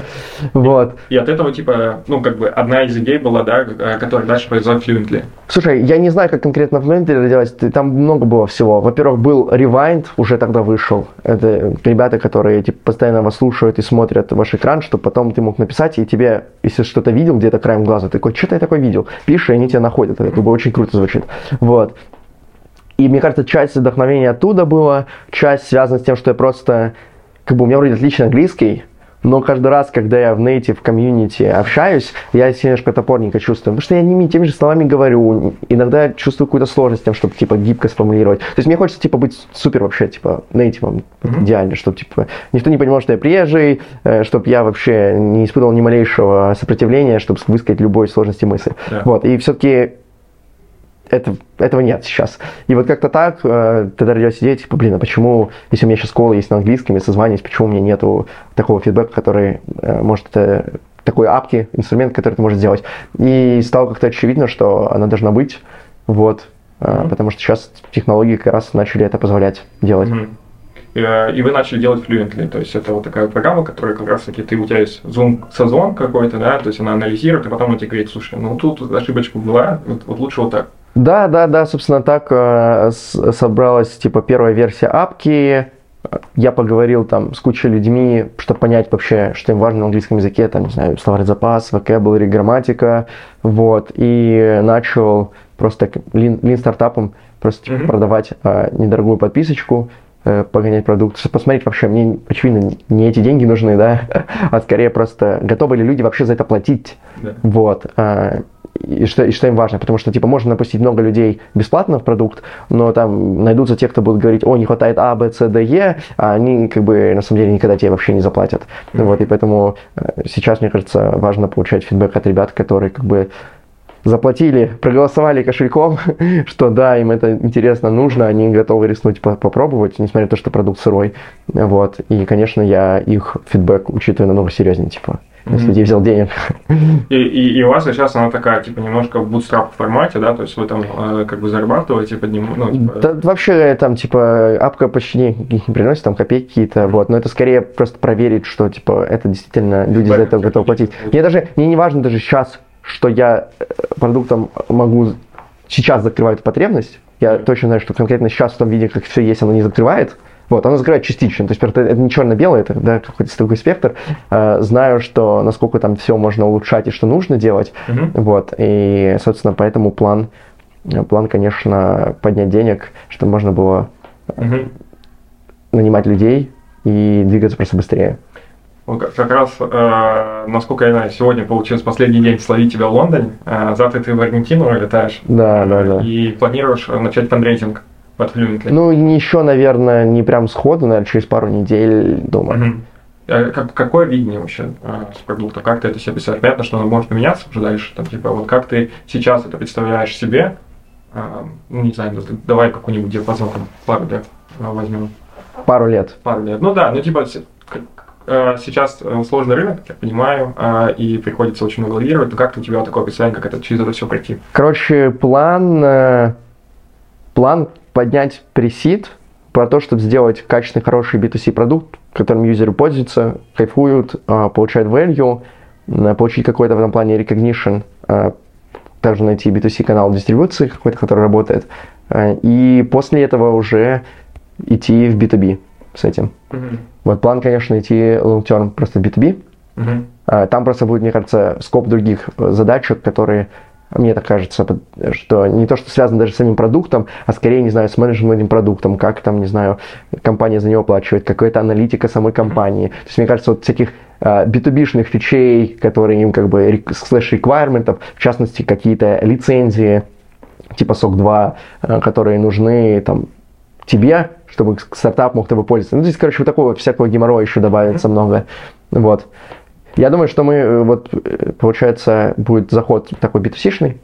[SPEAKER 3] Вот.
[SPEAKER 1] И от этого, типа, ну, как бы, одна из идей была, да, э, которая дальше производит Fluently.
[SPEAKER 3] Слушай, я не знаю, как конкретно в делать, ты- там много было всего. Во-первых, был Rewind, уже тогда вышел. Это ребята, которые типа, постоянно вас слушают и смотрят ваш экран, чтобы потом ты мог написать, и тебе, если что-то видел где-то краем глаза, ты такой, что-то я такое видел. Пишешь, и они тебя находят. Это как бы очень круто звучит. Вот. И мне кажется, часть вдохновения оттуда была, часть связана с тем, что я просто, как бы у меня вроде отличный английский, но каждый раз, когда я в native комьюнити общаюсь, я себя немножко топорненько чувствую, потому что я не теми же словами говорю, иногда чувствую какую-то сложность тем, чтобы, типа, гибко сформулировать. То есть мне хочется, типа, быть супер вообще, типа, нейтивом,
[SPEAKER 1] Мгм.
[SPEAKER 3] идеально, чтобы, типа, никто не понимал, что я приезжий, чтобы я вообще не испытывал ни малейшего сопротивления, чтобы высказать любой сложности мысли.
[SPEAKER 1] Да.
[SPEAKER 3] Вот, и все-таки это, этого нет сейчас. И вот как-то так, э, тогда родилась идея, типа, блин, а почему, если у меня сейчас школа есть на английском, я созваниваюсь, почему у меня нету такого фидбэка, который э, может это такой апки, инструмент, который ты можешь сделать. И стало как-то очевидно, что она должна быть, вот, э,
[SPEAKER 1] Мгм.
[SPEAKER 3] потому что сейчас технологии как раз начали это позволять делать.
[SPEAKER 1] Э, И вы начали делать Fluently, то есть это вот такая программа, которая как раз таки, ты, у тебя есть зум, созвон какой-то, да, то есть она анализирует, и потом она тебе говорит, слушай, ну тут ошибочка была, вот, вот лучше вот так.
[SPEAKER 3] Да, да, да, собственно, так э, собралась, типа, первая версия апки. Я поговорил там с кучей людьми, чтобы понять вообще, что им важно на английском языке, там, не знаю, словарный запас, vocabulary, грамматика, вот, и начал просто так лин, лин стартапом просто типа,
[SPEAKER 1] Мгм.
[SPEAKER 3] продавать э, недорогую подписочку, э, погонять продукт, чтобы посмотреть вообще, мне, очевидно, не эти деньги нужны, да, а скорее просто готовы ли люди вообще за это платить,
[SPEAKER 1] Да.
[SPEAKER 3] вот. а, И что, и что им важно, потому что, типа, можно напустить много людей бесплатно в продукт, но там найдутся те, кто будут говорить, о, не хватает А, Б, С, Д, Е, а они, как бы, на самом деле, никогда тебе вообще не заплатят. Вот, и поэтому э, сейчас, мне кажется, важно получать фидбэк от ребят, которые, как бы, заплатили, проголосовали кошельком, что да, им это интересно, нужно, они готовы рискнуть по- попробовать, несмотря на то, что продукт сырой. Вот. И, конечно, я их фидбэк учитываю намного серьезнее, типа, если
[SPEAKER 1] Мгм.
[SPEAKER 3] людей взял денег.
[SPEAKER 1] И, и, и у вас сейчас она такая, типа, немножко в bootstrap формате, да, то есть вы там э, как бы зарабатываете под ним, ну, типа,
[SPEAKER 3] Да, вообще, там, типа, апка почти никаких не приносит, там, копейки какие-то, вот, но это скорее просто проверить, что, типа, это действительно люди за это готовы платить. Мне даже, мне не важно даже сейчас, что я э, продуктом могу сейчас закрывать потребность, я точно знаю, что конкретно сейчас в том виде, как все есть, оно не закрывает, вот, оно закрывает частично, то есть это, это не черно-белое, это да, какой-то такой спектр. Э, знаю, что насколько там все можно улучшать и что нужно делать,
[SPEAKER 1] Мгм.
[SPEAKER 3] вот, и, собственно, поэтому план, план, конечно, поднять денег, чтобы можно было
[SPEAKER 1] Мгм.
[SPEAKER 3] нанимать людей и двигаться просто быстрее.
[SPEAKER 1] Как, раз, э, насколько я знаю, сегодня получился последний день словить тебя в Лондоне, э, завтра ты в Аргентину летаешь,
[SPEAKER 3] Да, да, да.
[SPEAKER 1] и планируешь э, начать фандрейзинг под Fluently.
[SPEAKER 3] Ну, еще, наверное, не прям сходу, наверное, через пару недель, думаю.
[SPEAKER 1] Мгм. э, как, какое видение вообще э, с продукта? Как ты это себе представляешь? Понятно, что оно может поменяться уже дальше. Там, типа, вот как ты сейчас это представляешь себе? Э, ну, не знаю, давай какой-нибудь диапазон там, пару лет э, возьмем.
[SPEAKER 3] Пару лет.
[SPEAKER 1] Пару лет. Ну да, ну типа э, сейчас э, сложный рынок, я понимаю, э, и приходится очень много лавировать. Но как у тебя такое представление, как это через это все пройти?
[SPEAKER 3] Короче, план, план поднять пресид про то, чтобы сделать качественный, хороший B2C продукт, которым юзеры пользуются, кайфуют, получают value, получить какой-то в этом плане recognition, также найти B2C канал дистрибуции какой-то, который работает, и после этого уже идти в B2B с этим. Uh-huh. Вот план, конечно, идти long term просто в B2B. Uh-huh. Там просто будет, мне кажется, скоп других задачек, которые, мне так кажется, что не то, что связано даже с самим продуктом, а скорее, не знаю, с менеджментом продуктом, как там, не знаю, компания за него оплачивает, какая-то аналитика самой компании. То есть, мне кажется, вот всяких B2B-шных вещей, которые им как бы слэш requirement, в частности, какие-то лицензии, типа SOC 2, которые нужны там тебе, чтобы стартап мог тобой пользоваться. Ну, здесь, короче, вот такого всякого геморроя еще добавится много. Вот. Я думаю, что мы, э, вот, э, получается, будет заход такой B2C-шный,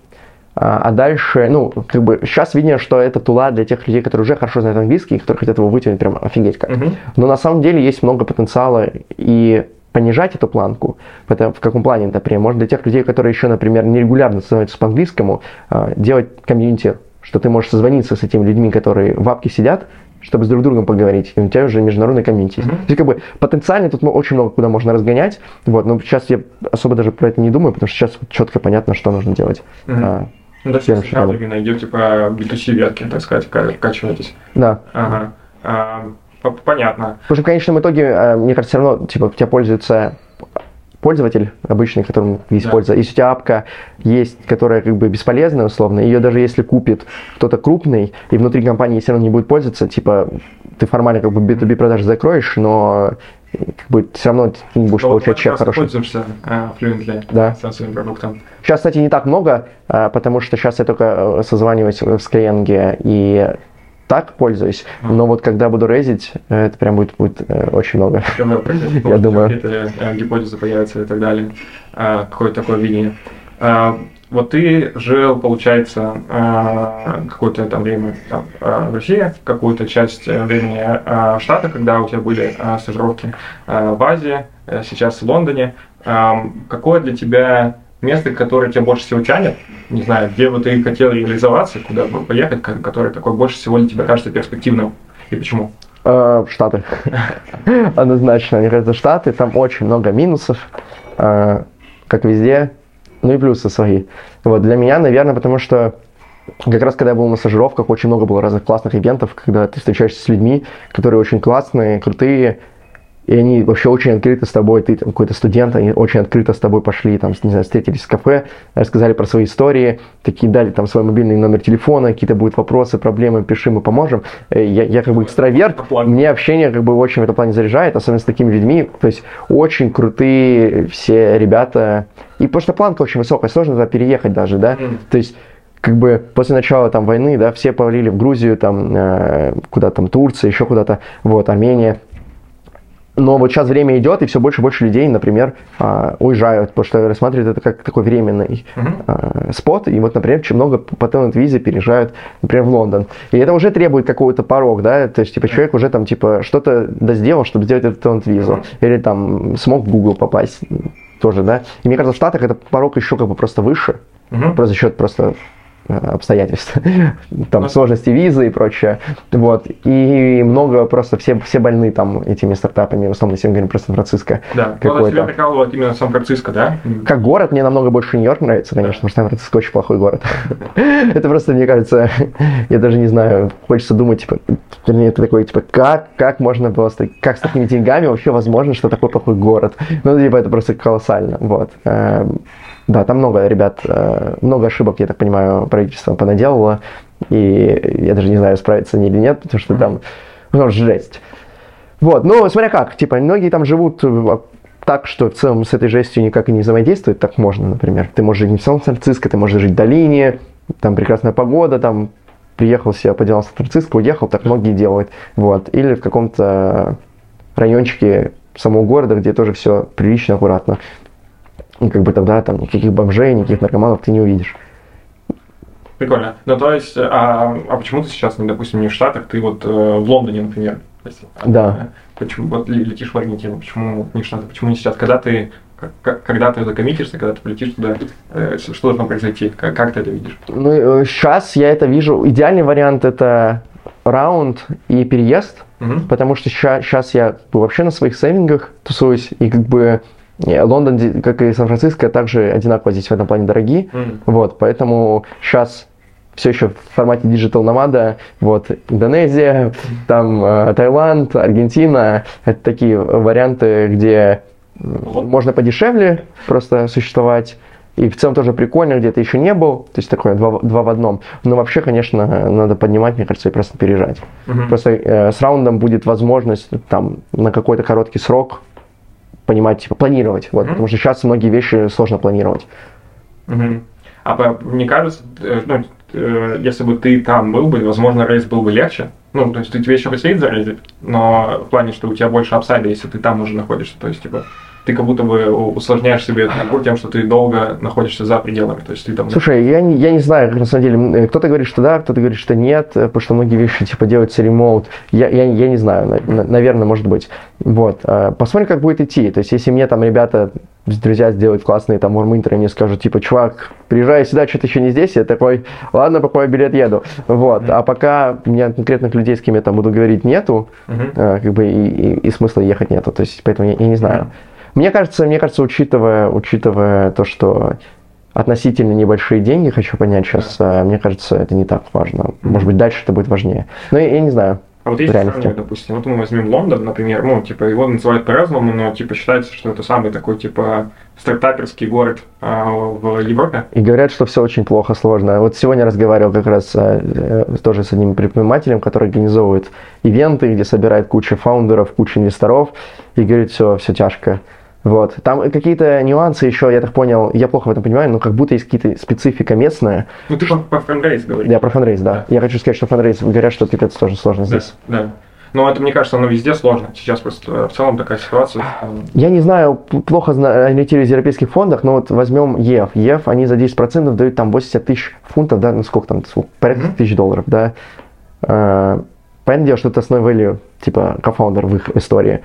[SPEAKER 3] а, а дальше, ну, как бы, сейчас видно, что это тула для тех людей, которые уже хорошо знают английский, и которые хотят его вытянуть прям офигеть как. Mm-hmm. Но на самом деле есть много потенциала и понижать эту планку, в каком плане, например, может для тех людей, которые еще, например, нерегулярно становятся по-английскому, а, делать комьюнити, что ты можешь созвониться с этими людьми, которые в апке сидят, чтобы с друг другом поговорить. И у тебя уже международный комьюнити. Mm-hmm. То есть, как бы, потенциально тут очень много куда можно разгонять. Вот, но сейчас я особо даже про это не думаю, потому что сейчас четко понятно, что нужно делать. Mm-hmm. А,
[SPEAKER 1] ну, да, все вы найдете по B2C ветке, так сказать, качиваетесь.
[SPEAKER 3] Да.
[SPEAKER 1] Ага. А, понятно.
[SPEAKER 3] Потому что в конечном итоге, а, мне кажется, все равно, типа, тебя пользуются пользователь обычный, которым есть да. польза. Если у тебя апка есть, которая как бы бесполезная условно, ее даже если купит кто-то крупный, и внутри компании все равно не будет пользоваться, типа ты формально как бы B2B продажи закроешь, но как бы все равно ты не будешь но получать чек хороший.
[SPEAKER 1] пользуешься uh, Fluently
[SPEAKER 3] да.
[SPEAKER 1] своим продуктом.
[SPEAKER 3] Сейчас, кстати, не так много, uh, потому что сейчас я только э, созваниваюсь в Skyeng и так пользуюсь, но вот когда буду резить, это прям будет, будет э, очень много. Я думаю.
[SPEAKER 1] Какие-то э, гипотезы появятся и так далее. А, какое-то такое видение. А, вот ты жил, получается, а, какое-то там время там, в России, какую-то часть э, времени в Штатах, когда у тебя были стажировки в Азии, сейчас в Лондоне. Какое для тебя место, которое тебя больше всего тянет, не знаю, где бы ты хотел реализоваться, куда бы поехать, который такой больше всего для тебя кажется перспективным, и почему?
[SPEAKER 3] Э, Штаты. Однозначно. Мне кажется, Штаты, там очень много минусов, э, как везде, ну и плюсы свои. Вот для меня, наверное, потому что как раз когда я был на стажировках, очень много было разных классных ивентов, когда ты встречаешься с людьми, которые очень классные, крутые, и они вообще очень открыто с тобой, ты там какой-то студент, они очень открыто с тобой пошли, там, не знаю, встретились в кафе, рассказали про свои истории, такие дали там свой мобильный номер телефона, какие-то будут вопросы, проблемы, пиши, мы поможем. Э, я, я как бы экстраверт, мне общение как бы очень в этом плане заряжает, особенно с такими людьми, то есть очень крутые все ребята, и потому что планка очень высокая, сложно туда переехать даже, да, mm. то есть как бы после начала там войны, да, все повалили в Грузию, там, э, куда там, Турция, еще куда-то, вот, Армения, но вот сейчас время идет, и все больше и больше людей, например, а, уезжают, потому что рассматривают это как такой временный uh-huh. спот. И вот, например, очень много по талант-визе переезжают, например, в Лондон. И это уже требует какого-то порог, да, то есть, типа, человек уже там, типа, что-то сделал, чтобы сделать эту талант-визу. Uh-huh. Или там смог в Google попасть тоже, да. И мне кажется, в Штатах это порог еще как бы просто выше, uh-huh. просто за счет просто обстоятельств, там ну, сложности визы и прочее, вот, и много просто, все, все больны там этими стартапами, в основном, если мы говорим про Сан-Франциско.
[SPEAKER 1] Да, какой-то. тебя прикалывает именно Сан-Франциско, да?
[SPEAKER 3] Как город мне намного больше Нью-Йорк нравится, конечно, потому что Сан-Франциско очень плохой город. Это просто, мне кажется, я даже не знаю, хочется думать, типа, вернее, это такой, типа, как, как можно просто, как с такими деньгами вообще возможно, что такой плохой город? Ну, типа, это просто колоссально, вот. Да, там много ребят, э, много ошибок, я так понимаю, правительство понаделало, и я даже не знаю, справится они или нет, потому что там, ну, жесть. Вот, ну, смотря как, типа, многие там живут э, так, что в целом с этой жестью никак и не взаимодействовать так можно, например. Ты можешь жить не в Сан-Франциско, ты можешь жить в долине, там прекрасная погода, там приехал себя, поделал Сан-Франциско, уехал, так многие делают, вот. Или в каком-то райончике самого города, где тоже все прилично, аккуратно. И как бы тогда там никаких бомжей, никаких наркоманов ты не увидишь.
[SPEAKER 1] Прикольно. Ну, то есть, а, а почему ты сейчас, допустим, не в Штатах, ты вот э, в Лондоне, например? Есть,
[SPEAKER 3] Да.
[SPEAKER 1] Почему вот летишь в Аргентину, почему не в Штаты, почему не сейчас? Когда ты как- когда ты закоммитишься, когда ты полетишь туда, э, что должно произойти? Как, как ты это видишь?
[SPEAKER 3] Ну, сейчас я это вижу. Идеальный вариант это раунд и переезд,
[SPEAKER 1] Мгм.
[SPEAKER 3] потому что сейчас я бы, вообще на своих сейвингах тусуюсь, и как бы э, Лондон, ди- как и Сан-Франциско, также одинаково здесь в этом плане дорогие.
[SPEAKER 1] М.
[SPEAKER 3] Вот, поэтому сейчас все еще в формате Digital Nomad, вот, Индонезия, там э, Таиланд, Аргентина, это такие варианты, где можно подешевле просто существовать, и в целом тоже прикольно, где ты еще не был, то есть такое два, в- два в одном. Но вообще, конечно, надо поднимать, мне кажется, и просто переезжать.
[SPEAKER 1] Мгм.
[SPEAKER 3] Просто э, с раундом будет возможность там на какой-то короткий срок понимать, типа, планировать, вот,
[SPEAKER 1] Мгм.
[SPEAKER 3] потому что сейчас многие вещи сложно планировать.
[SPEAKER 1] Мгм. А мне кажется, э, ну, э, если бы ты там был бы, возможно, рейс был бы легче. Ну, то есть ты тебе еще предстоит зарейзить, но в плане, что у тебя больше апсайда, если ты там уже находишься. То есть, типа, ты как будто бы усложняешь себе этот набор тем, что ты долго находишься за пределами. То есть ты там...
[SPEAKER 3] Слушай, я не, я не знаю, как на самом деле. Э, Кто-то говорит, что да, кто-то говорит, что нет, э, потому что многие вещи типа делаются ремоут. Я, я, я не знаю, на- на- наверное, может быть. Вот. э, Посмотрим, как будет идти. То есть, если мне там ребята, друзья сделают классные там урминтеры, мне скажут, типа, чувак, приезжай сюда, что-то еще не здесь, я такой, ладно, покупаю билет, еду. Вот. А пока у меня конкретных людей, с кем я там буду говорить, нету,
[SPEAKER 1] Мгм.
[SPEAKER 3] э, как бы и, и- и смысла ехать нету. То есть, поэтому я, я не знаю. Мне кажется, мне кажется, учитывая, учитывая то, что относительно небольшие деньги, хочу понять сейчас, э, мне кажется, это не так важно. Может быть, дальше это будет важнее. Но я, я не знаю.
[SPEAKER 1] А вот если сравнивать, допустим, вот мы возьмем Лондон, например, ну, типа, его называют по-разному, но, типа, считается, что это самый такой, типа, стартаперский город а, в Европе.
[SPEAKER 3] И говорят, что все очень плохо, сложно. Вот сегодня разговаривал как раз э, тоже с одним предпринимателем, который организовывает ивенты, где собирает кучу фаундеров, кучу инвесторов, и говорит, все, все тяжко. Вот. Там какие-то нюансы еще, я так понял, я плохо в этом понимаю, но как будто есть какие-то специфика местная.
[SPEAKER 1] Ну, ты по, по френдрейс говоришь.
[SPEAKER 3] Я про фанрейз, да. Я хочу сказать, что фанрейз, говорят, что пипец тоже сложно
[SPEAKER 1] Да,
[SPEAKER 3] здесь.
[SPEAKER 1] да. Но это, мне кажется, оно везде сложно. Сейчас просто э, в целом такая ситуация. э,
[SPEAKER 3] Я не знаю, плохо зна- ориентируюсь в европейских фондах, но вот возьмем ЕФ. ЕФ, они за 10% дают там 80 тысяч фунтов, да, ну сколько там, сколько, порядка
[SPEAKER 1] Мгм.
[SPEAKER 3] тысяч долларов, да. Э, Понятное дело, что это основной value, типа, кофаундер в их истории.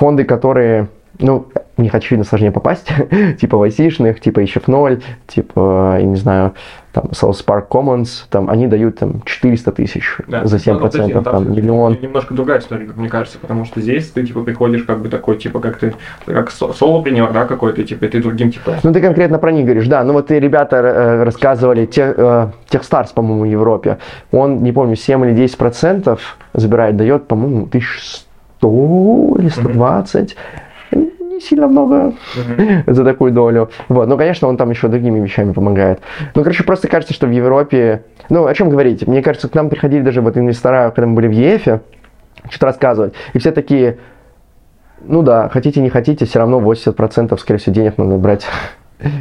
[SPEAKER 3] Фонды, которые, ну, в них, очевидно, сложнее попасть, типа YC-шных, типа HF0, типа, я не знаю, там, South Park Commons, там, они дают там 400 тысяч
[SPEAKER 1] да.
[SPEAKER 3] за 7%,
[SPEAKER 1] Ну, подожди, ну,
[SPEAKER 3] там, миллион.
[SPEAKER 1] Немножко другая история, как мне кажется, потому что здесь ты, типа, приходишь как бы такой, типа, как ты, как со- соло-принер, да, какой-то, типа, и ты другим, типа,
[SPEAKER 3] Ну, ты конкретно про них говоришь, да. Ну, вот и ребята э, рассказывали, те, э, Техстарс, по-моему, в Европе, он, не помню, 7 или 10 процентов забирает, дает, по-моему, 1100 или 120. Не сильно много за такую долю. Вот. Ну, конечно, он там еще другими вещами помогает. Ну, короче, просто кажется, что в Европе... Ну, о чем говорить? Мне кажется, к нам приходили даже вот инвестора, когда мы были в ЕФе, что-то рассказывать. И все такие, ну да, хотите, не хотите, все равно 80% скорее всего денег надо брать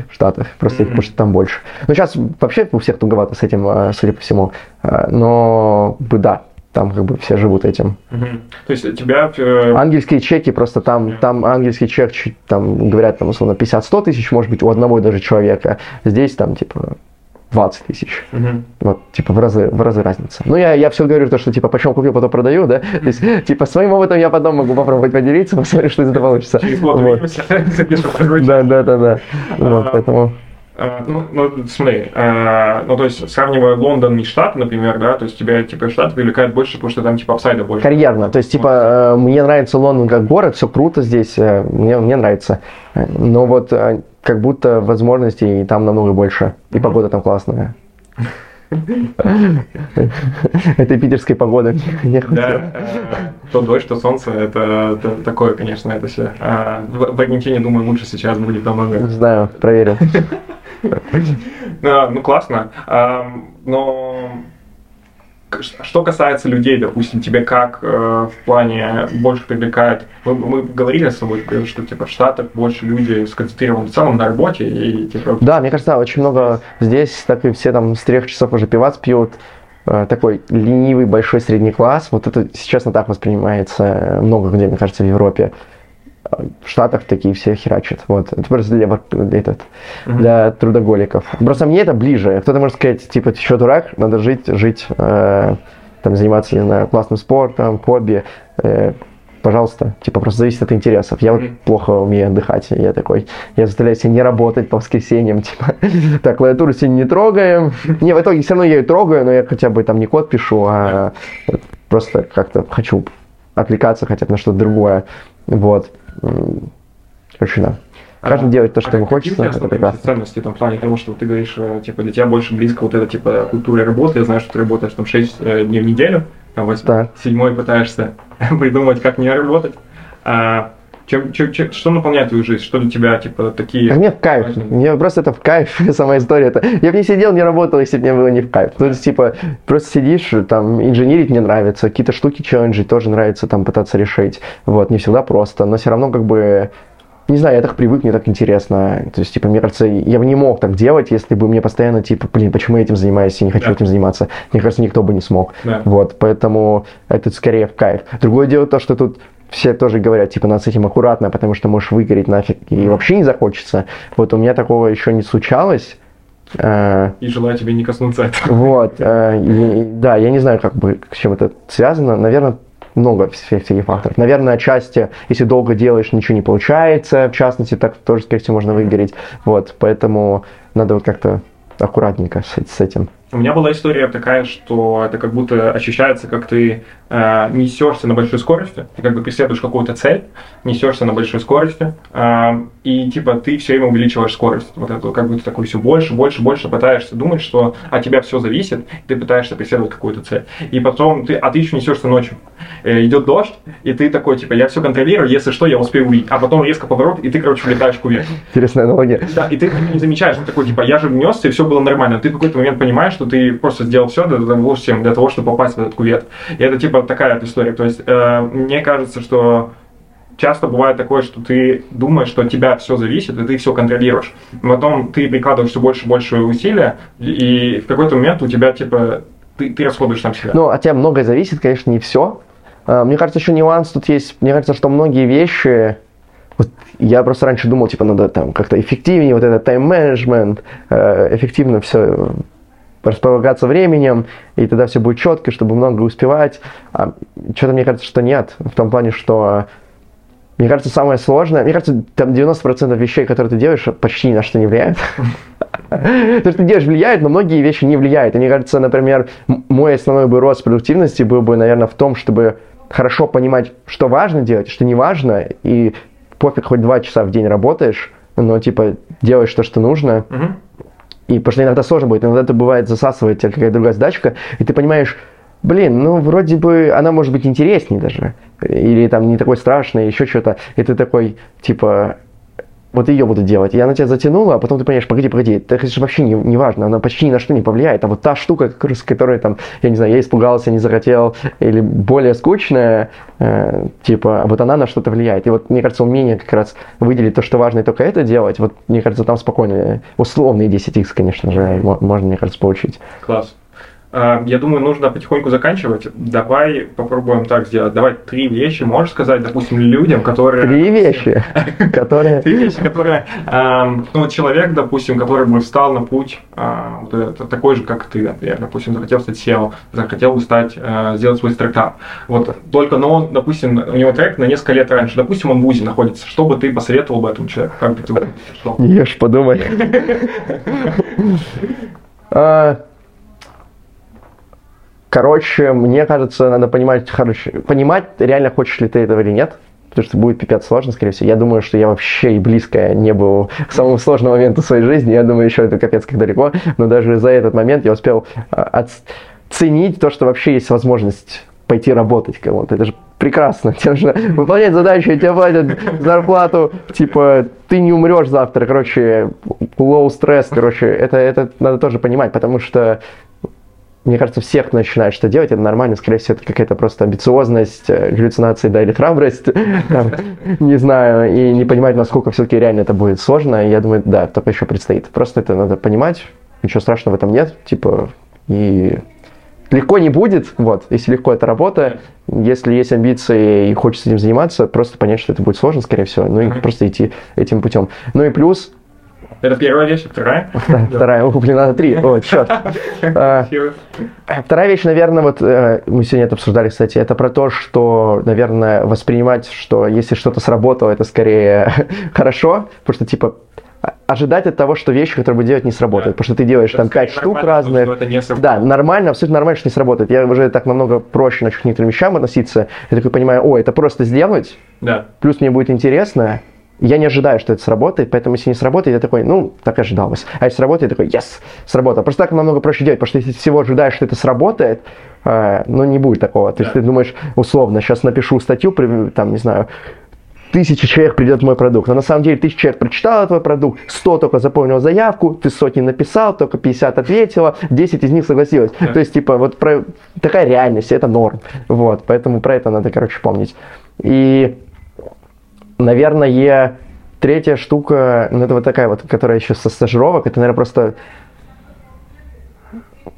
[SPEAKER 3] в Штатах, просто их, потому что там больше. Ну, сейчас вообще у всех туговато с этим, э, судя по всему. Э, Но, бы да, там как бы все живут этим.
[SPEAKER 1] Мгм. То есть тебя... э,
[SPEAKER 3] Ангельские чеки просто там, там ангельский чек, чуть- там говорят, там, условно, 50-100 тысяч, может быть, у одного даже человека. Здесь там, типа, 20 тысяч.
[SPEAKER 1] мгм.
[SPEAKER 3] Вот, типа, в разы, в разы разница. Ну, я, я все говорю, то, что, типа, почем купил, потом продаю, да? То есть, типа, своим опытом я потом могу попробовать поделиться, посмотреть, что из этого получится.
[SPEAKER 1] Через год
[SPEAKER 3] Вот. Да, да, да, да. Вот,
[SPEAKER 1] А,
[SPEAKER 3] поэтому...
[SPEAKER 1] А, Ну, ну, смотри, а, ну, то есть, сравнивая Лондон и Штаты, например, да, то есть тебя, типа, Штаты привлекают больше, потому что там, типа, апсайда больше.
[SPEAKER 3] Карьерно. То есть, типа, э, мне нравится Лондон как город, все круто здесь, э, мне, мне нравится. Э, Но вот э, как будто возможностей там намного больше. И погода там классная. Этой питерской погоды.
[SPEAKER 1] Да, э, то дождь, то солнце, это, это такое, конечно, это все. А, в, Аргентине, думаю, лучше сейчас будет намного.
[SPEAKER 3] Знаю, проверю.
[SPEAKER 1] Ну, классно. Но что касается людей, допустим, тебе как э, в плане больше привлекает? Мы, мы говорили с тобой, что типа в Штатах больше люди сконцентрированы в целом на работе и типа
[SPEAKER 3] Да, мне кажется, очень много здесь, так и все там с трех часов уже пивас пьют. э, такой ленивый большой средний класс. Вот это сейчас так воспринимается много где, мне кажется, в Европе. В Штатах такие все херачат. Вот. Это просто для, этот, для трудоголиков. Просто мне это ближе. Кто-то может сказать, типа, ты еще дурак, надо жить, жить, э, там, заниматься, не знаю, классным спортом, хобби. Э, пожалуйста, типа просто зависит от интересов. Я вот плохо умею отдыхать, я такой, я заставляю себя не работать по воскресеньям, типа, так, клавиатуру сегодня не трогаем. Не, в итоге все равно я ее трогаю, но я хотя бы там не код пишу, а просто как-то хочу отвлекаться хотя бы на что-то другое. Вот. Да. Каждый а, делает то, что а ему хочется.
[SPEAKER 1] Это прекрасно. там, в плане того, что ты говоришь, э, типа, для тебя больше близко вот эта, типа, культура работы. Я знаю, что ты работаешь там 6 э, дней в неделю, там 8, так. седьмой пытаешься придумать, как не работать. А, чем, чем, чем, что наполняет твою жизнь? Что для тебя, типа, такие...
[SPEAKER 3] А мне в кайф. Важные? Мне просто это в кайф, сама история. Это... Я бы не сидел, не работал, если бы мне было не в кайф. То есть, типа, просто сидишь, там, инженерить мне нравится, какие-то штуки челленджи тоже нравится там пытаться решить. Вот, не всегда просто, но все равно как бы не знаю, я так привык, мне так интересно. То есть, типа, мне кажется, я бы не мог так делать, если бы мне постоянно, типа, блин, почему я этим занимаюсь, я не хочу да. этим заниматься. Мне кажется, никто бы не смог. Да. Вот, поэтому это скорее в кайф. Другое дело то, что тут все тоже говорят, типа, надо с этим аккуратно, потому что можешь выгореть нафиг и вообще не захочется. Вот у меня такого еще не случалось.
[SPEAKER 1] Э, и желаю тебе не коснуться этого.
[SPEAKER 3] Вот, э, и, да, я не знаю, как бы, с чем это связано. Наверное, много всех этих факторов. Наверное, отчасти, если долго делаешь, ничего не получается, в частности, так тоже, скорее всего, можно выгореть. Вот, поэтому надо вот как-то аккуратненько с этим.
[SPEAKER 1] У меня была история такая, что это как будто ощущается, как ты э, несешься на большой скорости, ты как бы преследуешь какую-то цель, несешься на большой скорости, э, и типа ты все время увеличиваешь скорость. Вот это как бы ты такой все больше, больше, больше пытаешься думать, что от тебя все зависит, ты пытаешься преследовать какую-то цель. И потом ты, а ты еще несешься ночью. Э, идет дождь, и ты такой, типа, я все контролирую, если что, я успею увидеть. А потом резко поворот, и ты, короче, влетаешь в кувет.
[SPEAKER 3] Интересная аналогия.
[SPEAKER 1] Да, и ты не замечаешь, ты такой, типа, я же внесся, и все было нормально. Ты в какой-то момент понимаешь, что ты просто сделал все для того, для того чтобы попасть в этот кувет. И это, типа, такая вот история. То есть, э, мне кажется, что часто бывает такое, что ты думаешь, что от тебя все зависит, и ты все контролируешь. Потом ты прикладываешь все больше и больше усилия, и в какой-то момент у тебя, типа, ты, ты расходуешь сам себя.
[SPEAKER 3] Ну, от тебя многое зависит, конечно, не все. А, мне кажется, еще нюанс тут есть. Мне кажется, что многие вещи... Вот я просто раньше думал, типа, надо там как-то эффективнее, вот этот тайм-менеджмент, э, эффективно все располагаться временем, и тогда все будет четко, чтобы много успевать. А что-то мне кажется, что нет. В том плане, что мне кажется, самое сложное, мне кажется, там 90% вещей, которые ты делаешь, почти ни на что не влияют. То, что ты делаешь, влияет, но многие вещи не влияют. И мне кажется, например, мой основной бы рост продуктивности был бы, наверное, в том, чтобы хорошо понимать, что важно делать, что не важно, и пофиг, хоть два часа в день работаешь, но, типа, делаешь то, что нужно. И потому что иногда сложно будет, иногда это бывает засасывает тебя какая-то другая задачка, и ты понимаешь, блин, ну вроде бы она может быть интереснее даже, или там не такой страшный, еще что-то, и ты такой, типа, вот ее буду делать. И она тебя затянула, а потом ты понимаешь, погоди, погоди, это же вообще не, не важно, она почти ни на что не повлияет. А вот та штука, с которой там, я не знаю, я испугался, не захотел, или более скучная, э, типа, вот она на что-то влияет. И вот, мне кажется, умение как раз выделить то, что важно, и только это делать, вот, мне кажется, там спокойно, условные 10x, конечно же, можно, мне кажется, получить.
[SPEAKER 1] Класс. А, я думаю, нужно потихоньку заканчивать. Давай попробуем так сделать. Давай три вещи можешь сказать, допустим, людям, которые...
[SPEAKER 3] Три вещи, которые...
[SPEAKER 1] Три вещи, которые... Ну, человек, допустим, который бы встал на путь а, такой же, как ты, например, допустим, захотел стать SEO, захотел бы стать, а, сделать свой стартап. Вот только, но он, допустим, у него трек на несколько лет раньше. Допустим, он в ВУЗе находится. Что бы ты посоветовал бы этому человеку? Как бы ты бы
[SPEAKER 3] Ешь, подумай. Короче, мне кажется, надо понимать, короче, понимать, реально хочешь ли ты этого или нет. Потому что будет пипец сложно, скорее всего. Я думаю, что я вообще и близко не был к самому сложному моменту своей жизни. Я думаю, еще это капец как далеко. Но даже за этот момент я успел а, оценить то, что вообще есть возможность пойти работать кому-то. Это же прекрасно. Тебе нужно выполнять задачи, тебе платят зарплату, типа, ты не умрешь завтра, короче, low стресс, короче, это, это надо тоже понимать, потому что мне кажется, всех, кто начинает что делать, это нормально, скорее всего, это какая-то просто амбициозность, э, галлюцинации, да, или храбрость, не знаю, и не понимать, насколько все-таки реально это будет сложно, я думаю, да, только еще предстоит. Просто это надо понимать, ничего страшного в этом нет, типа, и легко не будет, вот, если легко это работа, если есть амбиции и хочется этим заниматься, просто понять, что это будет сложно, скорее всего, ну и просто идти этим путем. Ну и плюс,
[SPEAKER 1] Это первая вещь, вторая?
[SPEAKER 3] вторая, о, блин, надо три, о, черт. А, Вторая вещь, наверное, вот э, мы сегодня это обсуждали, кстати, это про то, что, наверное, воспринимать, что если что-то сработало, это скорее хорошо, потому что, типа, а- ожидать от того, что вещи, которые вы делаете, не сработают, потому что ты делаешь там пять штук разных,
[SPEAKER 1] Это не
[SPEAKER 3] да, нормально, абсолютно нормально, что не сработает. Я уже так намного проще начал к некоторым вещам относиться. Я такой понимаю, о, это просто сделать,
[SPEAKER 1] Да.
[SPEAKER 3] плюс мне будет интересно. Я не ожидаю, что это сработает, поэтому если не сработает, я такой, ну, так ожидалось. А если сработает, я такой, yes, сработало. Просто так намного проще делать, потому что если всего ожидаешь, что это сработает, э, ну, не будет такого. То есть ты думаешь, условно, сейчас напишу статью, там, не знаю, тысяча человек придет мой продукт. Но на самом деле тысяча человек прочитала твой продукт, 100 только заполнил заявку, ты сотни написал, только 50 ответила, 10 из них согласилась.
[SPEAKER 1] Да.
[SPEAKER 3] То есть, типа, вот про... такая реальность, это норм. Вот, поэтому про это надо, короче, помнить. И, наверное, третья штука, ну, это вот такая вот, которая еще со стажировок, это, наверное, просто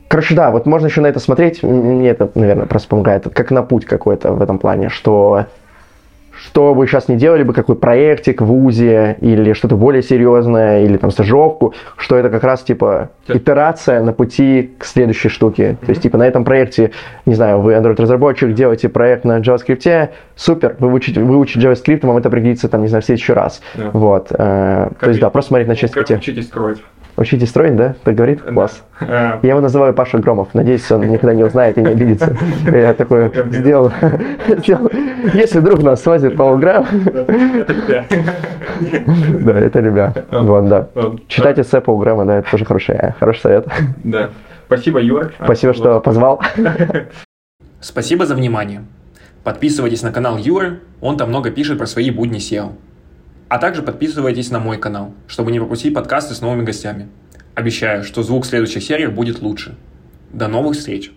[SPEAKER 3] Короче, да, вот можно еще на это смотреть. Мне это, наверное, просто помогает. Как на путь какой-то в этом плане, что что вы сейчас не делали бы, какой проектик в ВУЗе, или что-то более серьезное, или там стажировку, что это как раз типа итерация на пути к следующей штуке. То есть типа на этом проекте, не знаю, вы Android-разработчик, делаете проект на JavaScript, супер, вы выучите, выучите JavaScript, вам это пригодится там, не знаю, в следующий раз.
[SPEAKER 1] Да.
[SPEAKER 3] Вот. э, то есть да, просто смотреть на часть
[SPEAKER 1] Как учитесь строить.
[SPEAKER 3] Учитесь строить, да? Так говорит? Класс.
[SPEAKER 1] Э,
[SPEAKER 3] Я его называю Паша Громов. Надеюсь, он никогда не узнает и не обидится. Я такой сделал. Если вдруг нас свозит Павлограм,
[SPEAKER 1] Это тебя.
[SPEAKER 3] да, это ребят. Вот, да.
[SPEAKER 1] Вот.
[SPEAKER 3] Читайте Сэпа у Грэма, да, это тоже хороший, э, хороший совет.
[SPEAKER 1] Да. Спасибо, Юра.
[SPEAKER 3] Спасибо, что позвал.
[SPEAKER 1] Спасибо за внимание. Подписывайтесь на канал Юры, он там много пишет про свои будни SEO. А также подписывайтесь на мой канал, чтобы не пропустить подкасты с новыми гостями. Обещаю, что звук в следующих сериях будет лучше. До новых встреч!